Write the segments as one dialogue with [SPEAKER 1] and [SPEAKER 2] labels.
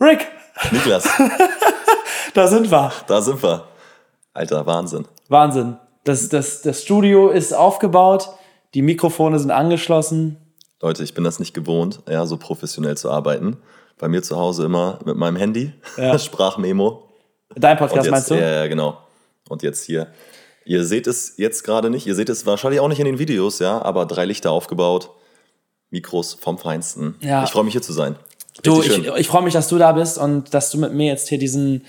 [SPEAKER 1] Rick!
[SPEAKER 2] Niklas,
[SPEAKER 1] Da sind wir.
[SPEAKER 2] da sind wir. Alter, Wahnsinn.
[SPEAKER 1] Wahnsinn. Das, das, das Studio ist aufgebaut, die Mikrofone sind angeschlossen.
[SPEAKER 2] Leute, ich bin das nicht gewohnt, ja, so professionell zu arbeiten. Bei mir zu Hause immer mit meinem Handy,
[SPEAKER 1] Ja.
[SPEAKER 2] Sprachmemo.
[SPEAKER 1] Dein Podcast
[SPEAKER 2] jetzt,
[SPEAKER 1] meinst du?
[SPEAKER 2] Ja, ja, genau. Und jetzt hier. Ihr seht es jetzt gerade nicht, ihr seht es wahrscheinlich auch nicht in den Videos, ja, aber drei Lichter aufgebaut, Mikros vom Feinsten.
[SPEAKER 1] Ja.
[SPEAKER 2] Ich freue mich hier zu sein.
[SPEAKER 1] Du, ich, ich freue mich, dass du da bist und dass du mit mir jetzt hier diesen,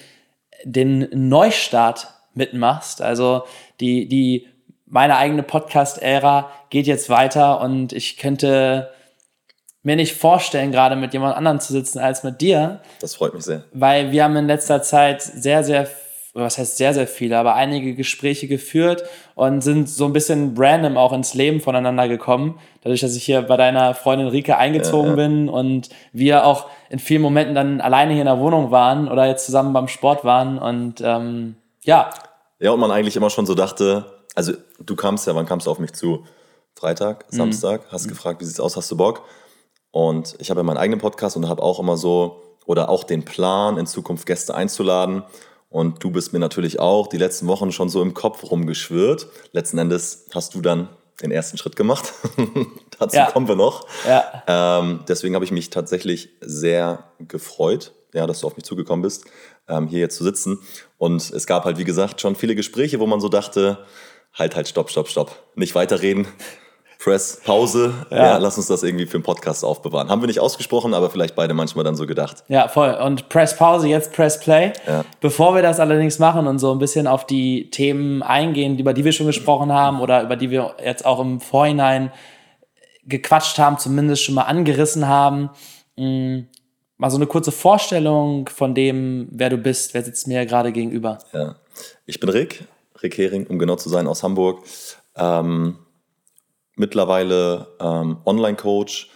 [SPEAKER 1] den Neustart mitmachst. Also die, die, meine eigene Podcast-Ära geht jetzt weiter und ich könnte mir nicht vorstellen, gerade mit jemand anderem zu sitzen als mit dir,
[SPEAKER 2] Das freut mich sehr.
[SPEAKER 1] weil wir haben in letzter Zeit sehr, sehr, was heißt sehr, sehr viele, aber einige Gespräche geführt und sind so ein bisschen random auch ins Leben voneinander gekommen. Dadurch, dass ich hier bei deiner Freundin Rike eingezogen
[SPEAKER 2] Ja, ja.
[SPEAKER 1] bin und wir auch in vielen Momenten dann alleine hier in der Wohnung waren oder jetzt zusammen beim Sport waren und ähm, ja,
[SPEAKER 2] Ja, und man eigentlich immer schon so dachte, also du kamst ja, wann kamst du auf mich zu? Freitag,
[SPEAKER 1] Mhm.
[SPEAKER 2] Samstag, hast gefragt, wie sieht's aus, hast du Bock? Und ich habe ja meinen eigenen Podcast und habe auch immer so, oder auch den Plan, in Zukunft Gäste einzuladen. Und du bist mir natürlich auch die letzten Wochen schon so im Kopf rumgeschwirrt. Letzten Endes hast du dann den ersten Schritt gemacht. Dazu
[SPEAKER 1] Ja.
[SPEAKER 2] kommen wir noch.
[SPEAKER 1] ja,
[SPEAKER 2] Ähm, deswegen habe ich mich tatsächlich sehr gefreut, ja, dass du auf mich zugekommen bist, ähm, hier jetzt zu sitzen. Und es gab halt, wie gesagt, schon viele Gespräche, wo man so dachte, halt, halt, stopp, stopp, stopp. Nicht weiterreden. Press, Pause. Ja. lass uns das irgendwie für einen Podcast aufbewahren. Haben wir nicht ausgesprochen, aber vielleicht beide manchmal dann so gedacht.
[SPEAKER 1] ja, voll. Und Press Pause, jetzt Press Play.
[SPEAKER 2] Ja.
[SPEAKER 1] Bevor wir das allerdings machen und so ein bisschen auf die Themen eingehen, über die wir schon gesprochen haben oder über die wir jetzt auch im Vorhinein gequatscht haben, zumindest schon mal angerissen haben, mh, mal so eine kurze Vorstellung von dem, wer du bist, wer sitzt mir gerade gegenüber.
[SPEAKER 2] Ja. Ich bin Rick, Rick Hering, um genau zu sein, aus Hamburg. Ähm, mittlerweile ähm, Online-Coach,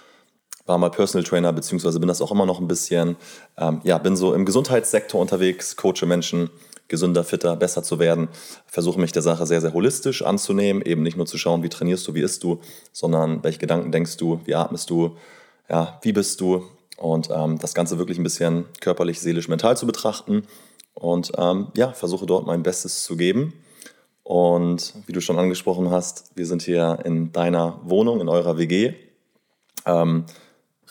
[SPEAKER 2] war mal Personal Trainer, beziehungsweise bin das auch immer noch ein bisschen. Ähm, ja, bin so im Gesundheitssektor unterwegs, coache Menschen, gesünder, fitter, besser zu werden. Versuche mich der Sache sehr, sehr holistisch anzunehmen, eben nicht nur zu schauen, wie trainierst du, wie isst du, sondern welche Gedanken denkst du, wie atmest du, ja, wie bist du und ähm, das Ganze wirklich ein bisschen körperlich, seelisch, mental zu betrachten und ähm, ja, versuche dort mein Bestes zu geben. Und wie du schon angesprochen hast, wir sind hier in deiner Wohnung, in eurer WG. Ähm,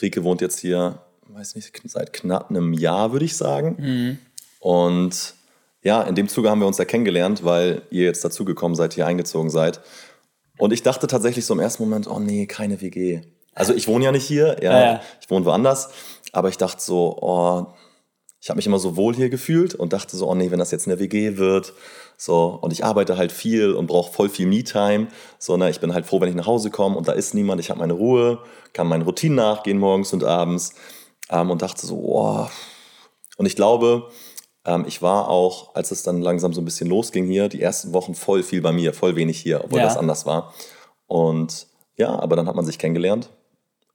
[SPEAKER 2] Rike wohnt jetzt hier, weiß nicht, seit knapp einem Jahr, würde ich sagen. Und ja, in dem Zuge haben wir uns ja kennengelernt, weil ihr jetzt dazugekommen seid, hier eingezogen seid. Und ich dachte tatsächlich so im ersten Moment, oh nee, keine WG. Also ich wohne ja nicht hier, Ja,
[SPEAKER 1] ja.
[SPEAKER 2] ich wohne woanders. Aber ich dachte so, oh, ich habe mich immer so wohl hier gefühlt und dachte so, oh nee, wenn das jetzt eine WG wird, so, und ich arbeite halt viel und brauche voll viel Me-Time, so, ne, ich bin halt froh, wenn ich nach Hause komme und da ist niemand, ich habe meine Ruhe, kann meinen Routinen nachgehen morgens und abends ähm, und dachte so, oh. Und ich glaube, ähm, ich war auch, als es dann langsam so ein bisschen losging hier, die ersten Wochen voll viel bei mir, voll wenig hier, obwohl
[SPEAKER 1] Ja.
[SPEAKER 2] das anders war. Und ja, aber dann hat man sich kennengelernt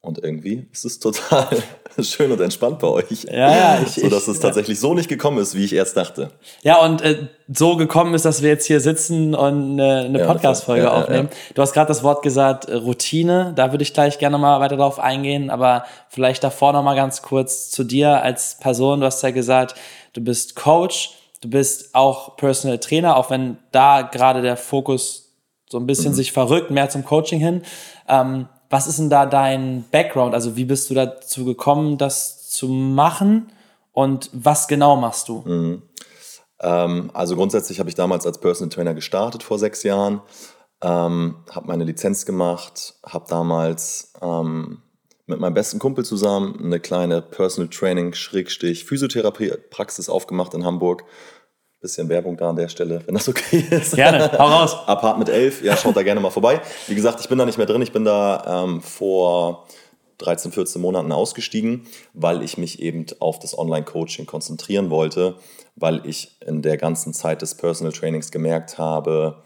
[SPEAKER 2] und irgendwie ist es total schön und entspannt bei euch.
[SPEAKER 1] Ja, ja, ich-
[SPEAKER 2] so dass
[SPEAKER 1] ich-
[SPEAKER 2] es tatsächlich so nicht gekommen ist, wie ich erst dachte.
[SPEAKER 1] Ja, und äh, so gekommen ist, dass wir jetzt hier sitzen und eine, eine
[SPEAKER 2] Ja,
[SPEAKER 1] Podcast-Folge
[SPEAKER 2] ja, ja,
[SPEAKER 1] aufnehmen. Du hast gerade das Wort gesagt, äh, Routine. Da würde ich gleich gerne mal weiter drauf eingehen, aber vielleicht davor noch mal ganz kurz zu dir als Person. Du hast ja gesagt, du bist Coach, du bist auch Personal Trainer, auch wenn da gerade der Fokus so ein
[SPEAKER 2] Mhm.
[SPEAKER 1] bisschen sich verrückt, mehr zum Coaching hin. Ähm, was ist denn da dein Background? Also wie bist du dazu gekommen, das zu machen? Und was genau machst du?
[SPEAKER 2] Mhm. Ähm, also grundsätzlich habe ich damals als Personal Trainer gestartet vor sechs Jahren, ähm, habe meine Lizenz gemacht, habe damals ähm, mit meinem besten Kumpel zusammen eine kleine Personal Training Schrägstich Physiotherapie Praxis aufgemacht in Hamburg. Bisschen Werbung da an der Stelle, wenn das okay ist.
[SPEAKER 1] Gerne, hau raus.
[SPEAKER 2] Apartment 11, ja, schaut da gerne mal vorbei. Wie gesagt, ich bin da nicht mehr drin. Ich bin da ähm, vor 13, 14 Monaten ausgestiegen, weil ich mich eben auf das Online-Coaching konzentrieren wollte, weil ich in der ganzen Zeit des Personal Trainings gemerkt habe,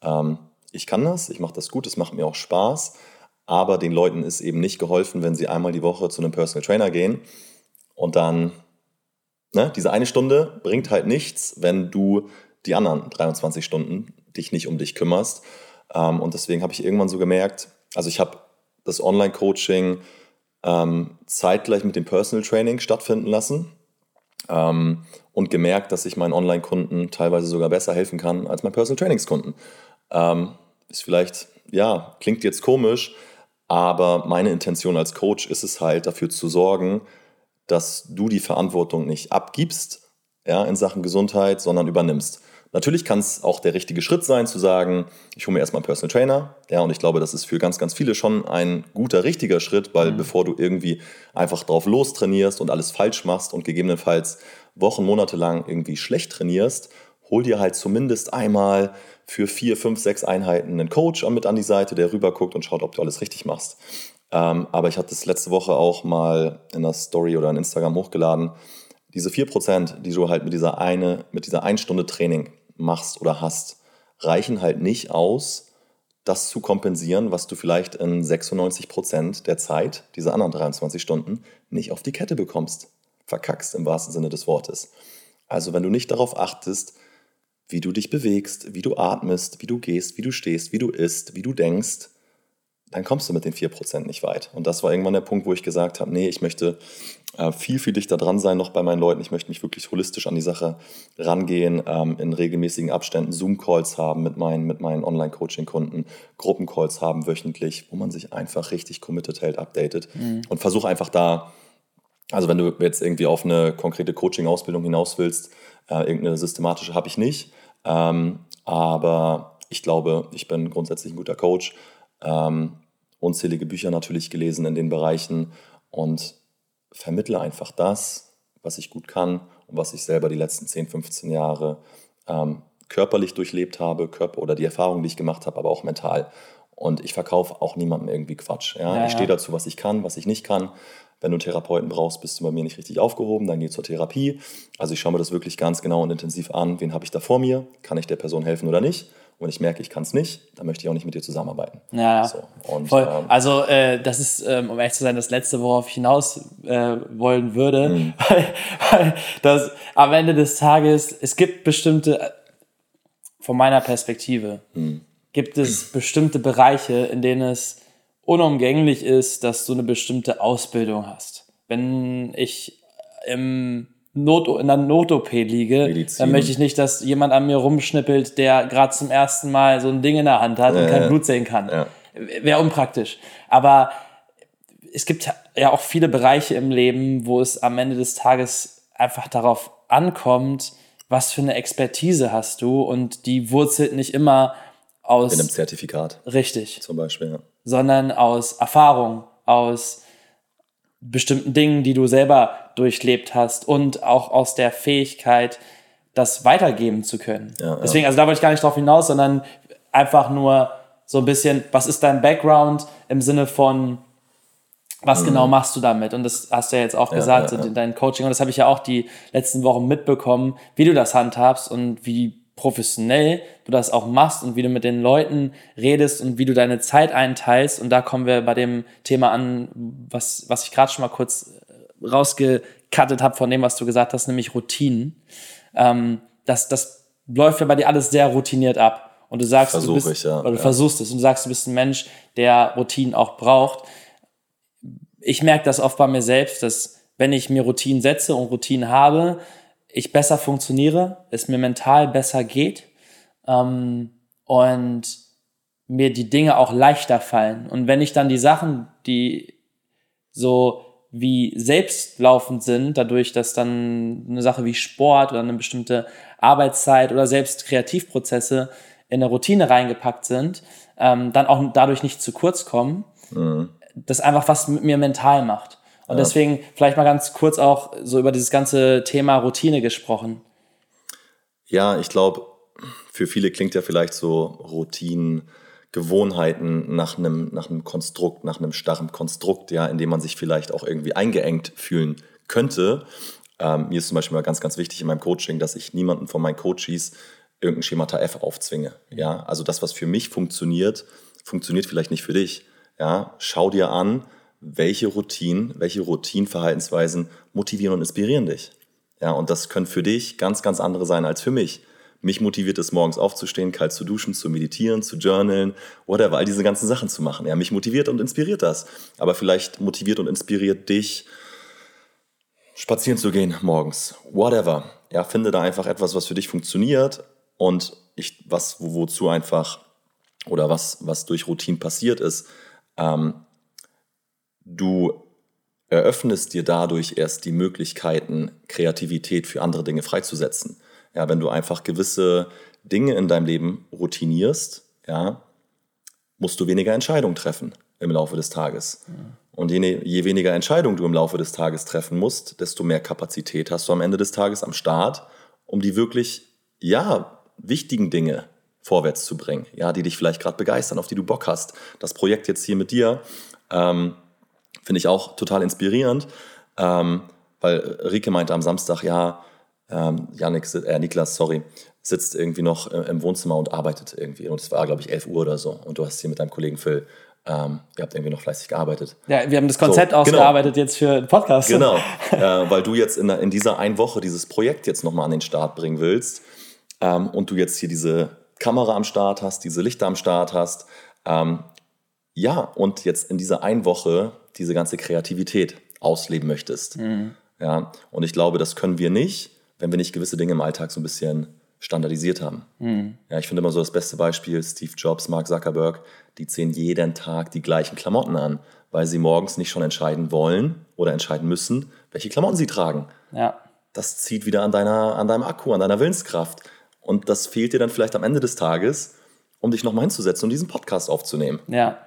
[SPEAKER 2] ähm, ich kann das, ich mache das gut, es macht mir auch Spaß, aber den Leuten ist eben nicht geholfen, wenn sie einmal die Woche zu einem Personal Trainer gehen und dann, ne, diese eine Stunde bringt halt nichts, wenn du die anderen 23 Stunden dich nicht um dich kümmerst. Ähm, und deswegen habe ich irgendwann so gemerkt, also ich habe das Online-Coaching ähm, zeitgleich mit dem Personal Training stattfinden lassen. Ähm, und gemerkt, dass ich meinen Online-Kunden teilweise sogar besser helfen kann als meinen Personal Trainingskunden. Ähm, ist vielleicht, ja, klingt jetzt komisch, aber meine Intention als Coach ist es halt, dafür zu sorgen, dass du die Verantwortung nicht abgibst ja, in Sachen Gesundheit, sondern übernimmst. Natürlich kann es auch der richtige Schritt sein, zu sagen, ich hole mir erstmal einen Personal Trainer. Ja, und ich glaube, das ist für ganz, ganz viele schon ein guter, richtiger Schritt, weil mhm. bevor du irgendwie einfach drauf los trainierst und alles falsch machst und gegebenenfalls Wochen, Monate lang irgendwie schlecht trainierst, hol dir halt zumindest einmal für vier, fünf, sechs Einheiten einen Coach mit an die Seite, der rüber guckt und schaut, ob du alles richtig machst. Ähm, aber ich hatte das letzte Woche auch mal in der Story oder in Instagram hochgeladen. Diese 4%, die du halt mit dieser eine, mit dieser 1 Stunde Training machst oder hast, reichen halt nicht aus, das zu kompensieren, was du vielleicht in 96% der Zeit, diese anderen 23 Stunden, nicht auf die Kette bekommst. Verkackst im wahrsten Sinne des Wortes. Also wenn du nicht darauf achtest, wie du dich bewegst, wie du atmest, wie du gehst, wie du stehst, wie du isst, wie du denkst, dann kommst du mit den 4% nicht weit. Und das war irgendwann der Punkt, wo ich gesagt habe, nee, ich möchte äh, viel, viel dichter dran sein noch bei meinen Leuten. Ich möchte mich wirklich holistisch an die Sache rangehen, ähm, in regelmäßigen Abständen Zoom-Calls haben mit meinen, mit meinen Online-Coaching-Kunden, Gruppencalls haben wöchentlich, wo man sich einfach richtig committed hält, updatet mhm. und versuche einfach da, also wenn du jetzt irgendwie auf eine konkrete Coaching-Ausbildung hinaus willst, äh, irgendeine systematische habe ich nicht, ähm, aber ich glaube, ich bin grundsätzlich ein guter Coach ähm, unzählige Bücher natürlich gelesen in den Bereichen und vermittle einfach das, was ich gut kann und was ich selber die letzten 10, 15 Jahre ähm, körperlich durchlebt habe, Körper oder die Erfahrungen, die ich gemacht habe, aber auch mental. Und ich verkaufe auch niemandem irgendwie Quatsch. Ja? Ja, ich stehe dazu, was ich kann, was ich nicht kann. Wenn du einen Therapeuten brauchst, bist du bei mir nicht richtig aufgehoben, dann geh zur Therapie. Also ich schaue mir das wirklich ganz genau und intensiv an. Wen habe ich da vor mir? Kann ich der Person helfen oder nicht? Und ich merke, ich kann es nicht, dann möchte ich auch nicht mit dir zusammenarbeiten.
[SPEAKER 1] Ja, so, und, voll. Ähm, also äh, das ist, ähm, um ehrlich zu sein, das Letzte, worauf ich hinaus äh, wollen würde. Mhm. Weil, weil das am Ende des Tages, es gibt bestimmte, von meiner Perspektive, mhm. gibt es bestimmte Bereiche, in denen es unumgänglich ist, dass du eine bestimmte Ausbildung hast. Wenn ich im Not, in einer Not-OP liege, Medizin. dann möchte ich nicht, dass jemand an mir rumschnippelt, der gerade zum ersten Mal so ein Ding in der Hand hat und kein Blut sehen kann. Ja. Wäre unpraktisch. Aber es gibt ja auch viele Bereiche im Leben, wo es am Ende des Tages einfach darauf ankommt, was für eine Expertise hast du und die wurzelt nicht immer aus.
[SPEAKER 2] In einem Zertifikat.
[SPEAKER 1] Richtig.
[SPEAKER 2] Zum Beispiel, ja.
[SPEAKER 1] Sondern aus Erfahrung, aus bestimmten Dingen, die du selber durchlebt hast und auch aus der Fähigkeit, das weitergeben zu können. Ja, Deswegen, also da wollte ich gar nicht drauf hinaus, sondern einfach nur so ein bisschen, was ist dein Background im Sinne von, was mhm. genau machst du damit? Und das hast du ja jetzt auch gesagt, ja, ja, so dein Coaching. Und das habe ich ja auch die letzten Wochen mitbekommen, wie du das handhabst und wie professionell du das auch machst und wie du mit den Leuten redest und wie du deine Zeit einteilst. Und da kommen wir bei dem Thema an, was, was ich gerade schon mal kurz rausgekattet habe von dem, was du gesagt hast, nämlich Routinen. Ähm, das, das läuft ja bei dir alles sehr routiniert ab. Und du sagst, Versuch du bist, ich, ja, oder du ja. versuchst es und du sagst, du bist ein Mensch, der Routinen auch braucht. Ich merke das oft bei mir selbst, dass wenn ich mir Routinen setze und Routinen habe, ich besser funktioniere, es mir mental besser geht ähm, und mir die Dinge auch leichter fallen. Und wenn ich dann die Sachen, die so wie selbstlaufend sind, dadurch, dass dann eine Sache wie Sport oder eine bestimmte Arbeitszeit oder selbst Kreativprozesse in eine Routine reingepackt sind, ähm, dann auch dadurch nicht zu kurz kommen, mhm. das einfach was mit mir mental macht. Und ja. deswegen vielleicht mal ganz kurz auch so über dieses ganze Thema Routine gesprochen.
[SPEAKER 2] Ja, ich glaube, für viele klingt ja vielleicht so Routinen Gewohnheiten nach einem, nach einem Konstrukt, nach einem starren Konstrukt, ja, in dem man sich vielleicht auch irgendwie eingeengt fühlen könnte. Ähm, mir ist zum Beispiel mal ganz, ganz wichtig in meinem Coaching, dass ich niemanden von meinen Coaches irgendein Schemata F aufzwinge. Ja, also das, was für mich funktioniert, funktioniert vielleicht nicht für dich. Ja, schau dir an, welche Routinen, welche Routinenverhaltensweisen motivieren und inspirieren dich. Ja, und das können für dich ganz, ganz andere sein als für mich. Mich motiviert es, morgens aufzustehen, kalt zu duschen, zu meditieren, zu journalen, whatever, all diese ganzen Sachen zu machen. Ja, mich motiviert und inspiriert das. Aber vielleicht motiviert und inspiriert dich spazieren zu gehen morgens, whatever. Ja, finde da einfach etwas, was für dich funktioniert und ich, was, wo, wozu einfach oder was, was durch Routine passiert ist, ähm, du eröffnest dir dadurch erst die Möglichkeiten, Kreativität für andere Dinge freizusetzen. Ja, wenn du einfach gewisse Dinge in deinem Leben routinierst, ja, musst du weniger Entscheidungen treffen im Laufe des Tages. Ja. Und je, je, weniger Entscheidungen du im Laufe des Tages treffen musst, desto mehr Kapazität hast du am Ende des Tages am Start, um die wirklich, ja, wichtigen Dinge vorwärts zu bringen, ja, die dich vielleicht gerade begeistern, auf die du Bock hast. Das Projekt jetzt hier mit dir ähm, finde ich auch total inspirierend, ähm, weil Rike meinte am Samstag, ja, ähm, Janik, äh, Niklas, sorry, sitzt irgendwie noch äh, im Wohnzimmer und arbeitet irgendwie. Und es war, glaube ich, 11 Uhr oder so. Und du hast hier mit deinem Kollegen Phil, ähm, ihr habt irgendwie noch fleißig gearbeitet.
[SPEAKER 1] Ja, wir haben das Konzept so, genau. ausgearbeitet genau. jetzt für den Podcast.
[SPEAKER 2] Genau, äh, weil du jetzt in, in dieser einen Woche dieses Projekt jetzt nochmal an den Start bringen willst ähm, und du jetzt hier diese Kamera am Start hast, diese Lichter am Start hast. Ähm, ja, und jetzt in dieser einen Woche diese ganze Kreativität ausleben möchtest. Mhm. Ja, und ich glaube, das können wir nicht, wenn wir nicht gewisse Dinge im Alltag so ein bisschen standardisiert haben. Mhm. Ja, ich finde immer so das beste Beispiel, Steve Jobs, Mark Zuckerberg, die ziehen jeden Tag die gleichen Klamotten an, weil sie morgens nicht schon entscheiden wollen oder entscheiden müssen, welche Klamotten sie tragen. Ja. Das zieht wieder an, deiner, an deinem Akku, an deiner Willenskraft. Und das fehlt dir dann vielleicht am Ende des Tages, um dich nochmal hinzusetzen und diesen Podcast aufzunehmen.
[SPEAKER 1] Ja,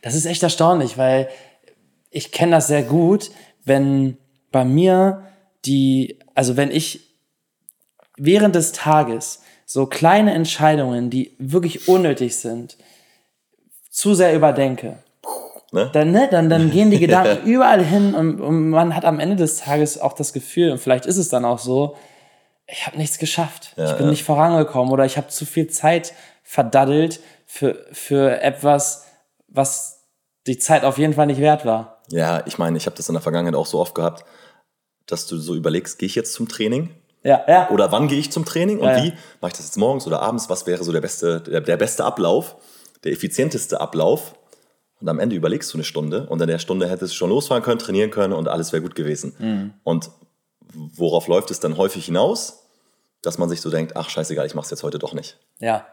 [SPEAKER 1] das ist echt erstaunlich, weil ich kenne das sehr gut, wenn bei mir die, also wenn ich während des Tages so kleine Entscheidungen, die wirklich unnötig sind, zu sehr überdenke, ne? Dann, ne, dann, dann gehen die Gedanken überall hin und, und, man hat am Ende des Tages auch das Gefühl, und vielleicht ist es dann auch so, ich habe nichts geschafft. Ja, ich bin ja. nicht vorangekommen oder ich habe zu viel Zeit verdaddelt für, für etwas, was die Zeit auf jeden Fall nicht wert war.
[SPEAKER 2] Ja, ich meine, ich habe das in der Vergangenheit auch so oft gehabt, dass du so überlegst, gehe ich jetzt zum Training?
[SPEAKER 1] Ja, ja.
[SPEAKER 2] Oder wann gehe ich zum Training und ja, wie? Mache ich das jetzt morgens oder abends? Was wäre so der beste, der, der beste Ablauf, der effizienteste Ablauf? Und am Ende überlegst du eine Stunde und in der Stunde hättest du schon losfahren können, trainieren können und alles wäre gut gewesen. Mhm. Und worauf läuft es dann häufig hinaus? Dass man sich so denkt, ach scheißegal, ich mache es jetzt heute doch nicht.
[SPEAKER 1] Ja.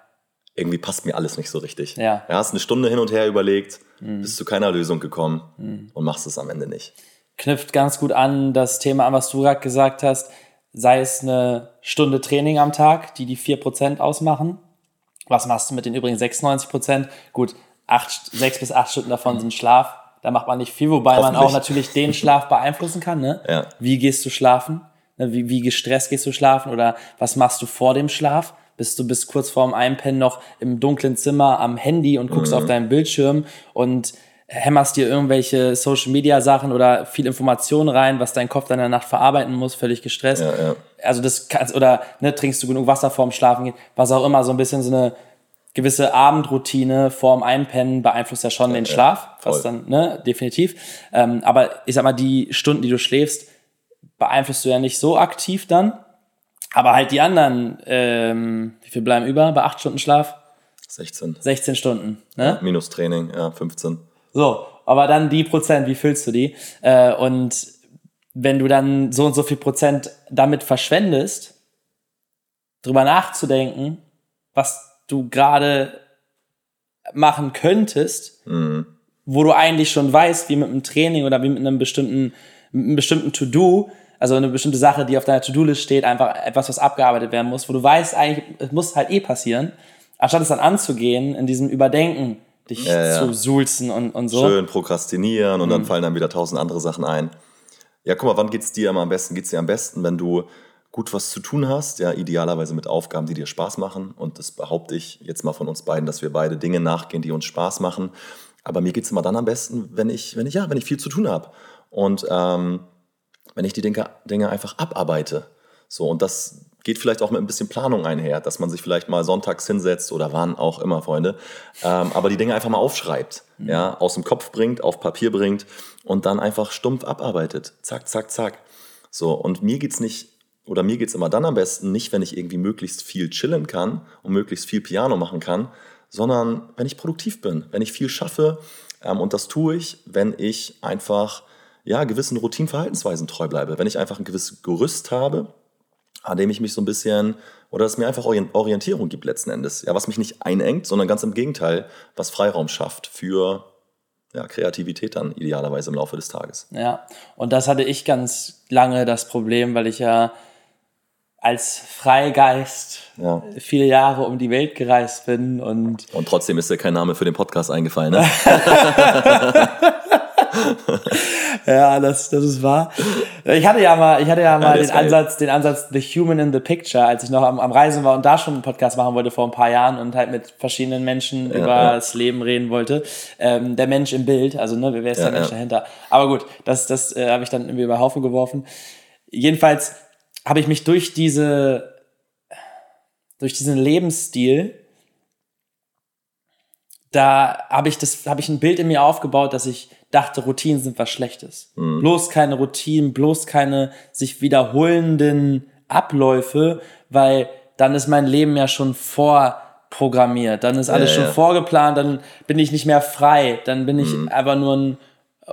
[SPEAKER 2] Irgendwie passt mir alles nicht so richtig.
[SPEAKER 1] Ja.
[SPEAKER 2] Du hast eine Stunde hin und her überlegt, mhm. bist zu keiner Lösung gekommen mhm. und machst es am Ende nicht.
[SPEAKER 1] Knüpft ganz gut an das Thema an, was du gerade gesagt hast. Sei es eine Stunde Training am Tag, die die 4% ausmachen. Was machst du mit den übrigen 96%? Gut, acht, sechs bis acht Stunden davon sind Schlaf. Da macht man nicht viel, wobei man auch natürlich den Schlaf beeinflussen kann. Ne?
[SPEAKER 2] Ja.
[SPEAKER 1] Wie gehst du schlafen? Ne, wie, wie gestresst gehst du schlafen? Oder was machst du vor dem Schlaf? Bist du bis kurz vorm Einpennen noch im dunklen Zimmer am Handy und guckst mhm. auf deinen Bildschirm und hämmerst dir irgendwelche Social Media Sachen oder viel Informationen rein, was dein Kopf dann in der Nacht verarbeiten muss, völlig gestresst.
[SPEAKER 2] Ja, ja.
[SPEAKER 1] Also das kannst, oder ne, trinkst du genug Wasser vorm Schlafen gehen, was auch immer, so ein bisschen so eine gewisse Abendroutine vorm Einpennen beeinflusst ja schon ja, den Schlaf, was dann, ne, definitiv. Ähm, aber ich sag mal, die Stunden, die du schläfst, beeinflusst du ja nicht so aktiv dann. Aber halt die anderen, ähm, wie viel bleiben über bei acht Stunden Schlaf?
[SPEAKER 2] 16.
[SPEAKER 1] 16 Stunden, ne? Ja,
[SPEAKER 2] minus Training, ja, 15.
[SPEAKER 1] So, aber dann die Prozent, wie füllst du die? Äh, und wenn du dann so und so viel Prozent damit verschwendest, drüber nachzudenken, was du gerade machen könntest, mhm. wo du eigentlich schon weißt, wie mit einem Training oder wie mit einem bestimmten, mit einem bestimmten To-Do, also eine bestimmte Sache, die auf deiner To-Do-List steht, einfach etwas, was abgearbeitet werden muss, wo du weißt, eigentlich, es muss halt eh passieren, anstatt es dann anzugehen, in diesem Überdenken, dich ja, ja. zu sulzen und, und so.
[SPEAKER 2] Schön prokrastinieren und mhm. dann fallen dann wieder tausend andere Sachen ein. Ja, guck mal, wann geht es dir immer am besten? Geht es dir am besten, wenn du gut was zu tun hast, ja, idealerweise mit Aufgaben, die dir Spaß machen. Und das behaupte ich jetzt mal von uns beiden, dass wir beide Dinge nachgehen, die uns Spaß machen. Aber mir geht es immer dann am besten, wenn ich, wenn ich, ja, wenn ich viel zu tun habe. Und ähm, wenn ich die Dinge, Dinge einfach abarbeite. So, und das geht vielleicht auch mit ein bisschen Planung einher, dass man sich vielleicht mal sonntags hinsetzt oder wann auch immer, Freunde, ähm, aber die Dinge einfach mal aufschreibt, mhm. ja, aus dem Kopf bringt, auf Papier bringt und dann einfach stumpf abarbeitet. Zack, zack, zack. So, und mir geht's nicht, oder mir geht's immer dann am besten, nicht, wenn ich irgendwie möglichst viel chillen kann und möglichst viel Piano machen kann, sondern wenn ich produktiv bin, wenn ich viel schaffe. Ähm, und das tue ich, wenn ich einfach ja, gewissen Routinenverhaltensweisen treu bleibe. Wenn ich einfach ein gewisses Gerüst habe, an dem ich mich so ein bisschen, oder es mir einfach Orientierung gibt letzten Endes. Ja, was mich nicht einengt, sondern ganz im Gegenteil, was Freiraum schafft für ja, Kreativität dann idealerweise im Laufe des Tages.
[SPEAKER 1] Ja, und das hatte ich ganz lange das Problem, weil ich ja als Freigeist ja. viele Jahre um die Welt gereist bin und.
[SPEAKER 2] Und trotzdem ist dir kein Name für den Podcast eingefallen, ne?
[SPEAKER 1] ja, das, das ist wahr. Ich hatte ja mal, ich hatte ja mal ja, den Ansatz, den Ansatz The Human in the Picture, als ich noch am, am Reisen war und da schon einen Podcast machen wollte vor ein paar Jahren und halt mit verschiedenen Menschen ja, über ja. das Leben reden wollte. Ähm, der Mensch im Bild, also ne, wer ist der Mensch dahinter? Aber gut, das, das äh, habe ich dann irgendwie über Haufen geworfen. Jedenfalls habe ich mich durch diese, durch diesen Lebensstil da habe ich das, habe ich ein Bild in mir aufgebaut, dass ich dachte, Routinen sind was Schlechtes. Mhm. Bloß keine Routinen, bloß keine sich wiederholenden Abläufe, weil dann ist mein Leben ja schon vorprogrammiert, dann ist alles ja, schon ja. vorgeplant, dann bin ich nicht mehr frei, dann bin ich mhm. einfach nur ein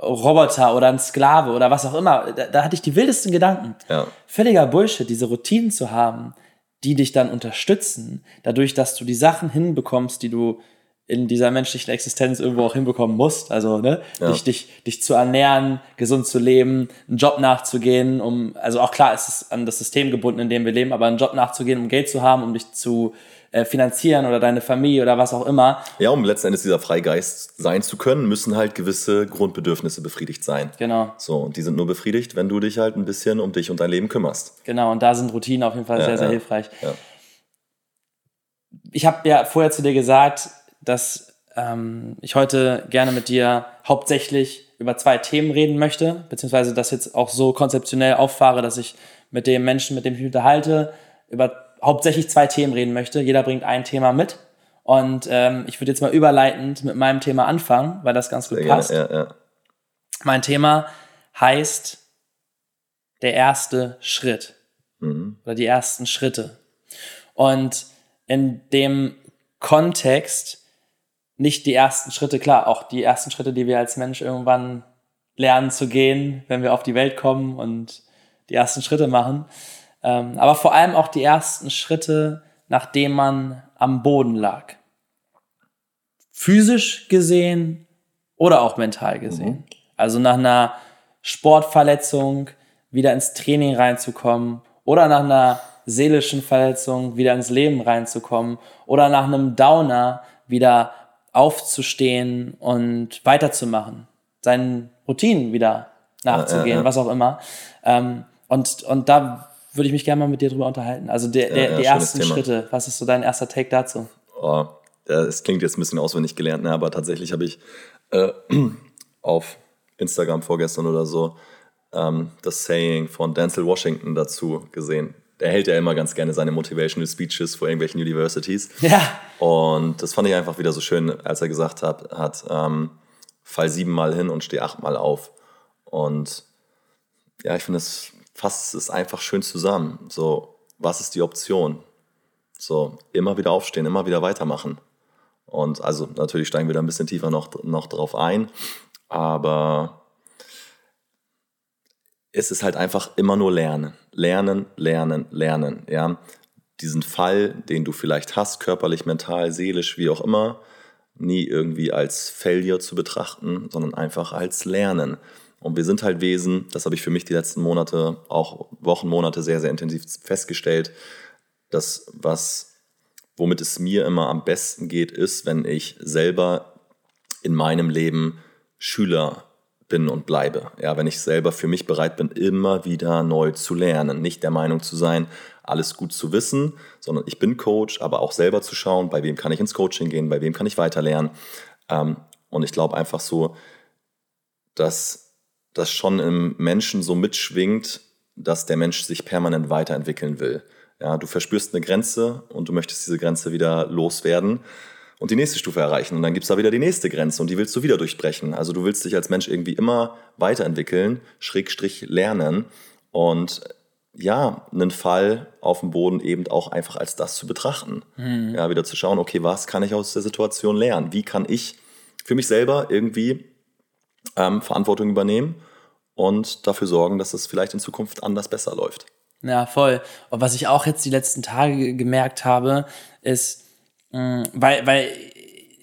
[SPEAKER 1] Roboter oder ein Sklave oder was auch immer. Da, da hatte ich die wildesten Gedanken. Ja. Völliger Bullshit, diese Routinen zu haben, die dich dann unterstützen, dadurch, dass du die Sachen hinbekommst, die du in dieser menschlichen Existenz irgendwo auch hinbekommen musst. Also, ne, ja. dich, dich, dich zu ernähren, gesund zu leben, einen Job nachzugehen, um, also auch klar ist es an das System gebunden, in dem wir leben, aber einen Job nachzugehen, um Geld zu haben, um dich zu äh, finanzieren oder deine Familie oder was auch immer.
[SPEAKER 2] Ja, um letzten Endes dieser Freigeist sein zu können, müssen halt gewisse Grundbedürfnisse befriedigt sein.
[SPEAKER 1] Genau.
[SPEAKER 2] So, und die sind nur befriedigt, wenn du dich halt ein bisschen um dich und dein Leben kümmerst.
[SPEAKER 1] Genau, und da sind Routinen auf jeden Fall ja, sehr, sehr ja, hilfreich. Ja. Ich habe ja vorher zu dir gesagt, dass ähm, ich heute gerne mit dir hauptsächlich über zwei Themen reden möchte, beziehungsweise das jetzt auch so konzeptionell auffahre, dass ich mit dem Menschen, mit dem ich mich unterhalte, über hauptsächlich zwei Themen reden möchte. Jeder bringt ein Thema mit. Und ähm, ich würde jetzt mal überleitend mit meinem Thema anfangen, weil das ganz gut Sehr passt. Gerne, ja, ja. Mein Thema heißt der erste Schritt mhm. oder die ersten Schritte. Und in dem Kontext nicht die ersten Schritte, klar, auch die ersten Schritte, die wir als Mensch irgendwann lernen zu gehen, wenn wir auf die Welt kommen und die ersten Schritte machen. Ähm, aber vor allem auch die ersten Schritte, nachdem man am Boden lag. Physisch gesehen oder auch mental gesehen. Mhm. Also nach einer Sportverletzung wieder ins Training reinzukommen oder nach einer seelischen Verletzung wieder ins Leben reinzukommen oder nach einem Downer wieder aufzustehen und weiterzumachen, seinen Routinen wieder nachzugehen, ja, ja, ja. was auch immer. Ähm, und, und da würde ich mich gerne mal mit dir drüber unterhalten. Also der, der, die ersten Thema. Schritte, was ist so dein erster Take dazu?
[SPEAKER 2] Oh, es klingt jetzt ein bisschen auswendig gelernt, ne? aber tatsächlich habe ich äh, auf Instagram vorgestern oder so ähm, das Saying von Denzel Washington dazu gesehen der hält ja immer ganz gerne seine Motivational Speeches vor irgendwelchen Universities.
[SPEAKER 1] Ja.
[SPEAKER 2] Und das fand ich einfach wieder so schön, als er gesagt hat, hat ähm, fall siebenmal hin und steh achtmal auf. Und ja, ich finde, es fasst es einfach schön zusammen. So, was ist die Option? So, immer wieder aufstehen, immer wieder weitermachen. Und also natürlich steigen wir da ein bisschen tiefer noch, noch drauf ein. Aber es ist halt einfach immer nur Lernen. Lernen, lernen, lernen. Ja? Diesen Fall, den du vielleicht hast, körperlich, mental, seelisch, wie auch immer, nie irgendwie als Failure zu betrachten, sondern einfach als Lernen. Und wir sind halt Wesen, das habe ich für mich die letzten Monate, auch Wochen, Monate sehr, sehr intensiv festgestellt, dass was, womit es mir immer am besten geht, ist, wenn ich selber in meinem Leben Schüler bin und bleibe. Ja, wenn ich selber für mich bereit bin, immer wieder neu zu lernen, nicht der Meinung zu sein, alles gut zu wissen, sondern ich bin Coach, aber auch selber zu schauen, bei wem kann ich ins Coaching gehen, bei wem kann ich weiterlernen. Ähm, und ich glaube einfach so, dass das schon im Menschen so mitschwingt, dass der Mensch sich permanent weiterentwickeln will. Ja, du verspürst eine Grenze und du möchtest diese Grenze wieder loswerden und die nächste Stufe erreichen. Und dann gibt es da wieder die nächste Grenze und die willst du wieder durchbrechen. Also du willst dich als Mensch irgendwie immer weiterentwickeln, Schrägstrich lernen und ja, einen Fall auf dem Boden eben auch einfach als das zu betrachten. Mhm. Ja, wieder zu schauen, okay, was kann ich aus der Situation lernen? Wie kann ich für mich selber irgendwie ähm, Verantwortung übernehmen und dafür sorgen, dass es vielleicht in Zukunft anders besser läuft.
[SPEAKER 1] Ja, voll. Und was ich auch jetzt die letzten Tage gemerkt habe, ist, weil, weil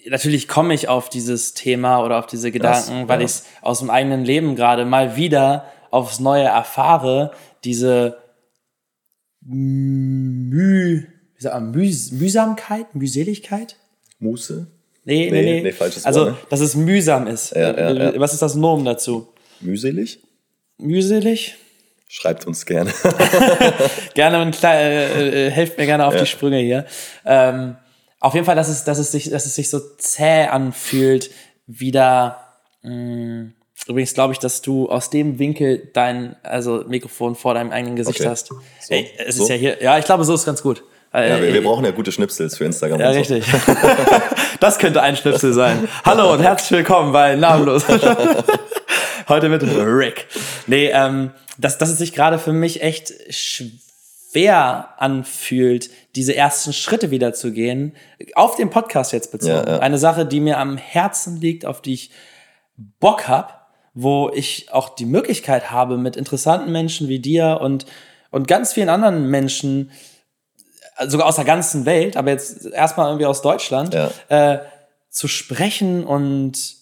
[SPEAKER 1] natürlich komme ich auf dieses Thema oder auf diese Gedanken,
[SPEAKER 2] Das,
[SPEAKER 1] weil
[SPEAKER 2] ja.
[SPEAKER 1] ich es aus dem eigenen Leben gerade mal wieder aufs Neue erfahre, diese Müh, wie sagt man, Mühs Mühsamkeit, Mühseligkeit?
[SPEAKER 2] Muße?
[SPEAKER 1] Nee, nee,
[SPEAKER 2] Nee,
[SPEAKER 1] nee.
[SPEAKER 2] falsches
[SPEAKER 1] also,
[SPEAKER 2] Wort, ne?
[SPEAKER 1] dass es mühsam ist.
[SPEAKER 2] Ja, ja.
[SPEAKER 1] Was ist das Nomen dazu?
[SPEAKER 2] Mühselig?
[SPEAKER 1] Mühselig?
[SPEAKER 2] Schreibt uns gerne.
[SPEAKER 1] gerne klein, äh, äh, helft mir gerne auf die Sprünge hier. Ähm, auf jeden Fall, dass es, dass es sich, dass es sich so zäh anfühlt, wieder. Mh, übrigens glaube ich, dass du aus dem Winkel dein, also Mikrofon vor deinem eigenen Gesicht
[SPEAKER 2] Okay.
[SPEAKER 1] hast.
[SPEAKER 2] So?
[SPEAKER 1] Ey, es
[SPEAKER 2] So?
[SPEAKER 1] ist ja hier. Ja, ich glaube, so ist ganz gut. Äh,
[SPEAKER 2] Ja, wir, wir brauchen ja gute Schnipsels für Instagram.
[SPEAKER 1] ja,
[SPEAKER 2] und so.
[SPEAKER 1] richtig. das könnte ein Schnipsel sein. Hallo und herzlich willkommen bei Namenlos. Heute mit Rick. Nee, ähm, dass, dass es sich gerade für mich echt schwer anfühlt, diese ersten Schritte wieder zu gehen, auf den Podcast jetzt bezogen.
[SPEAKER 2] Ja, ja.
[SPEAKER 1] Eine Sache, die mir am Herzen liegt, auf die ich Bock hab, wo ich auch die Möglichkeit habe, mit interessanten Menschen wie dir und, und ganz vielen anderen Menschen, äh, sogar aus der ganzen Welt, aber jetzt erstmal irgendwie aus Deutschland,
[SPEAKER 2] Ja.
[SPEAKER 1] äh, zu sprechen und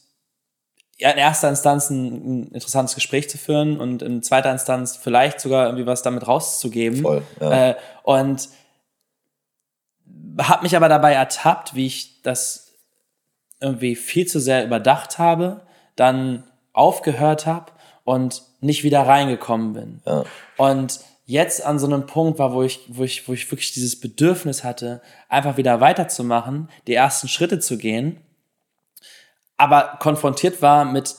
[SPEAKER 1] ja, in erster Instanz ein, ein interessantes Gespräch zu führen und in zweiter Instanz vielleicht sogar irgendwie was damit rauszugeben.
[SPEAKER 2] Voll, ja.
[SPEAKER 1] äh, und habe mich aber dabei ertappt, wie ich das irgendwie viel zu sehr überdacht habe, dann aufgehört habe und nicht wieder reingekommen bin.
[SPEAKER 2] Ja.
[SPEAKER 1] Und jetzt an so einem Punkt war, wo ich, wo ich, wo ich wirklich dieses Bedürfnis hatte, einfach wieder weiterzumachen, die ersten Schritte zu gehen, aber konfrontiert war mit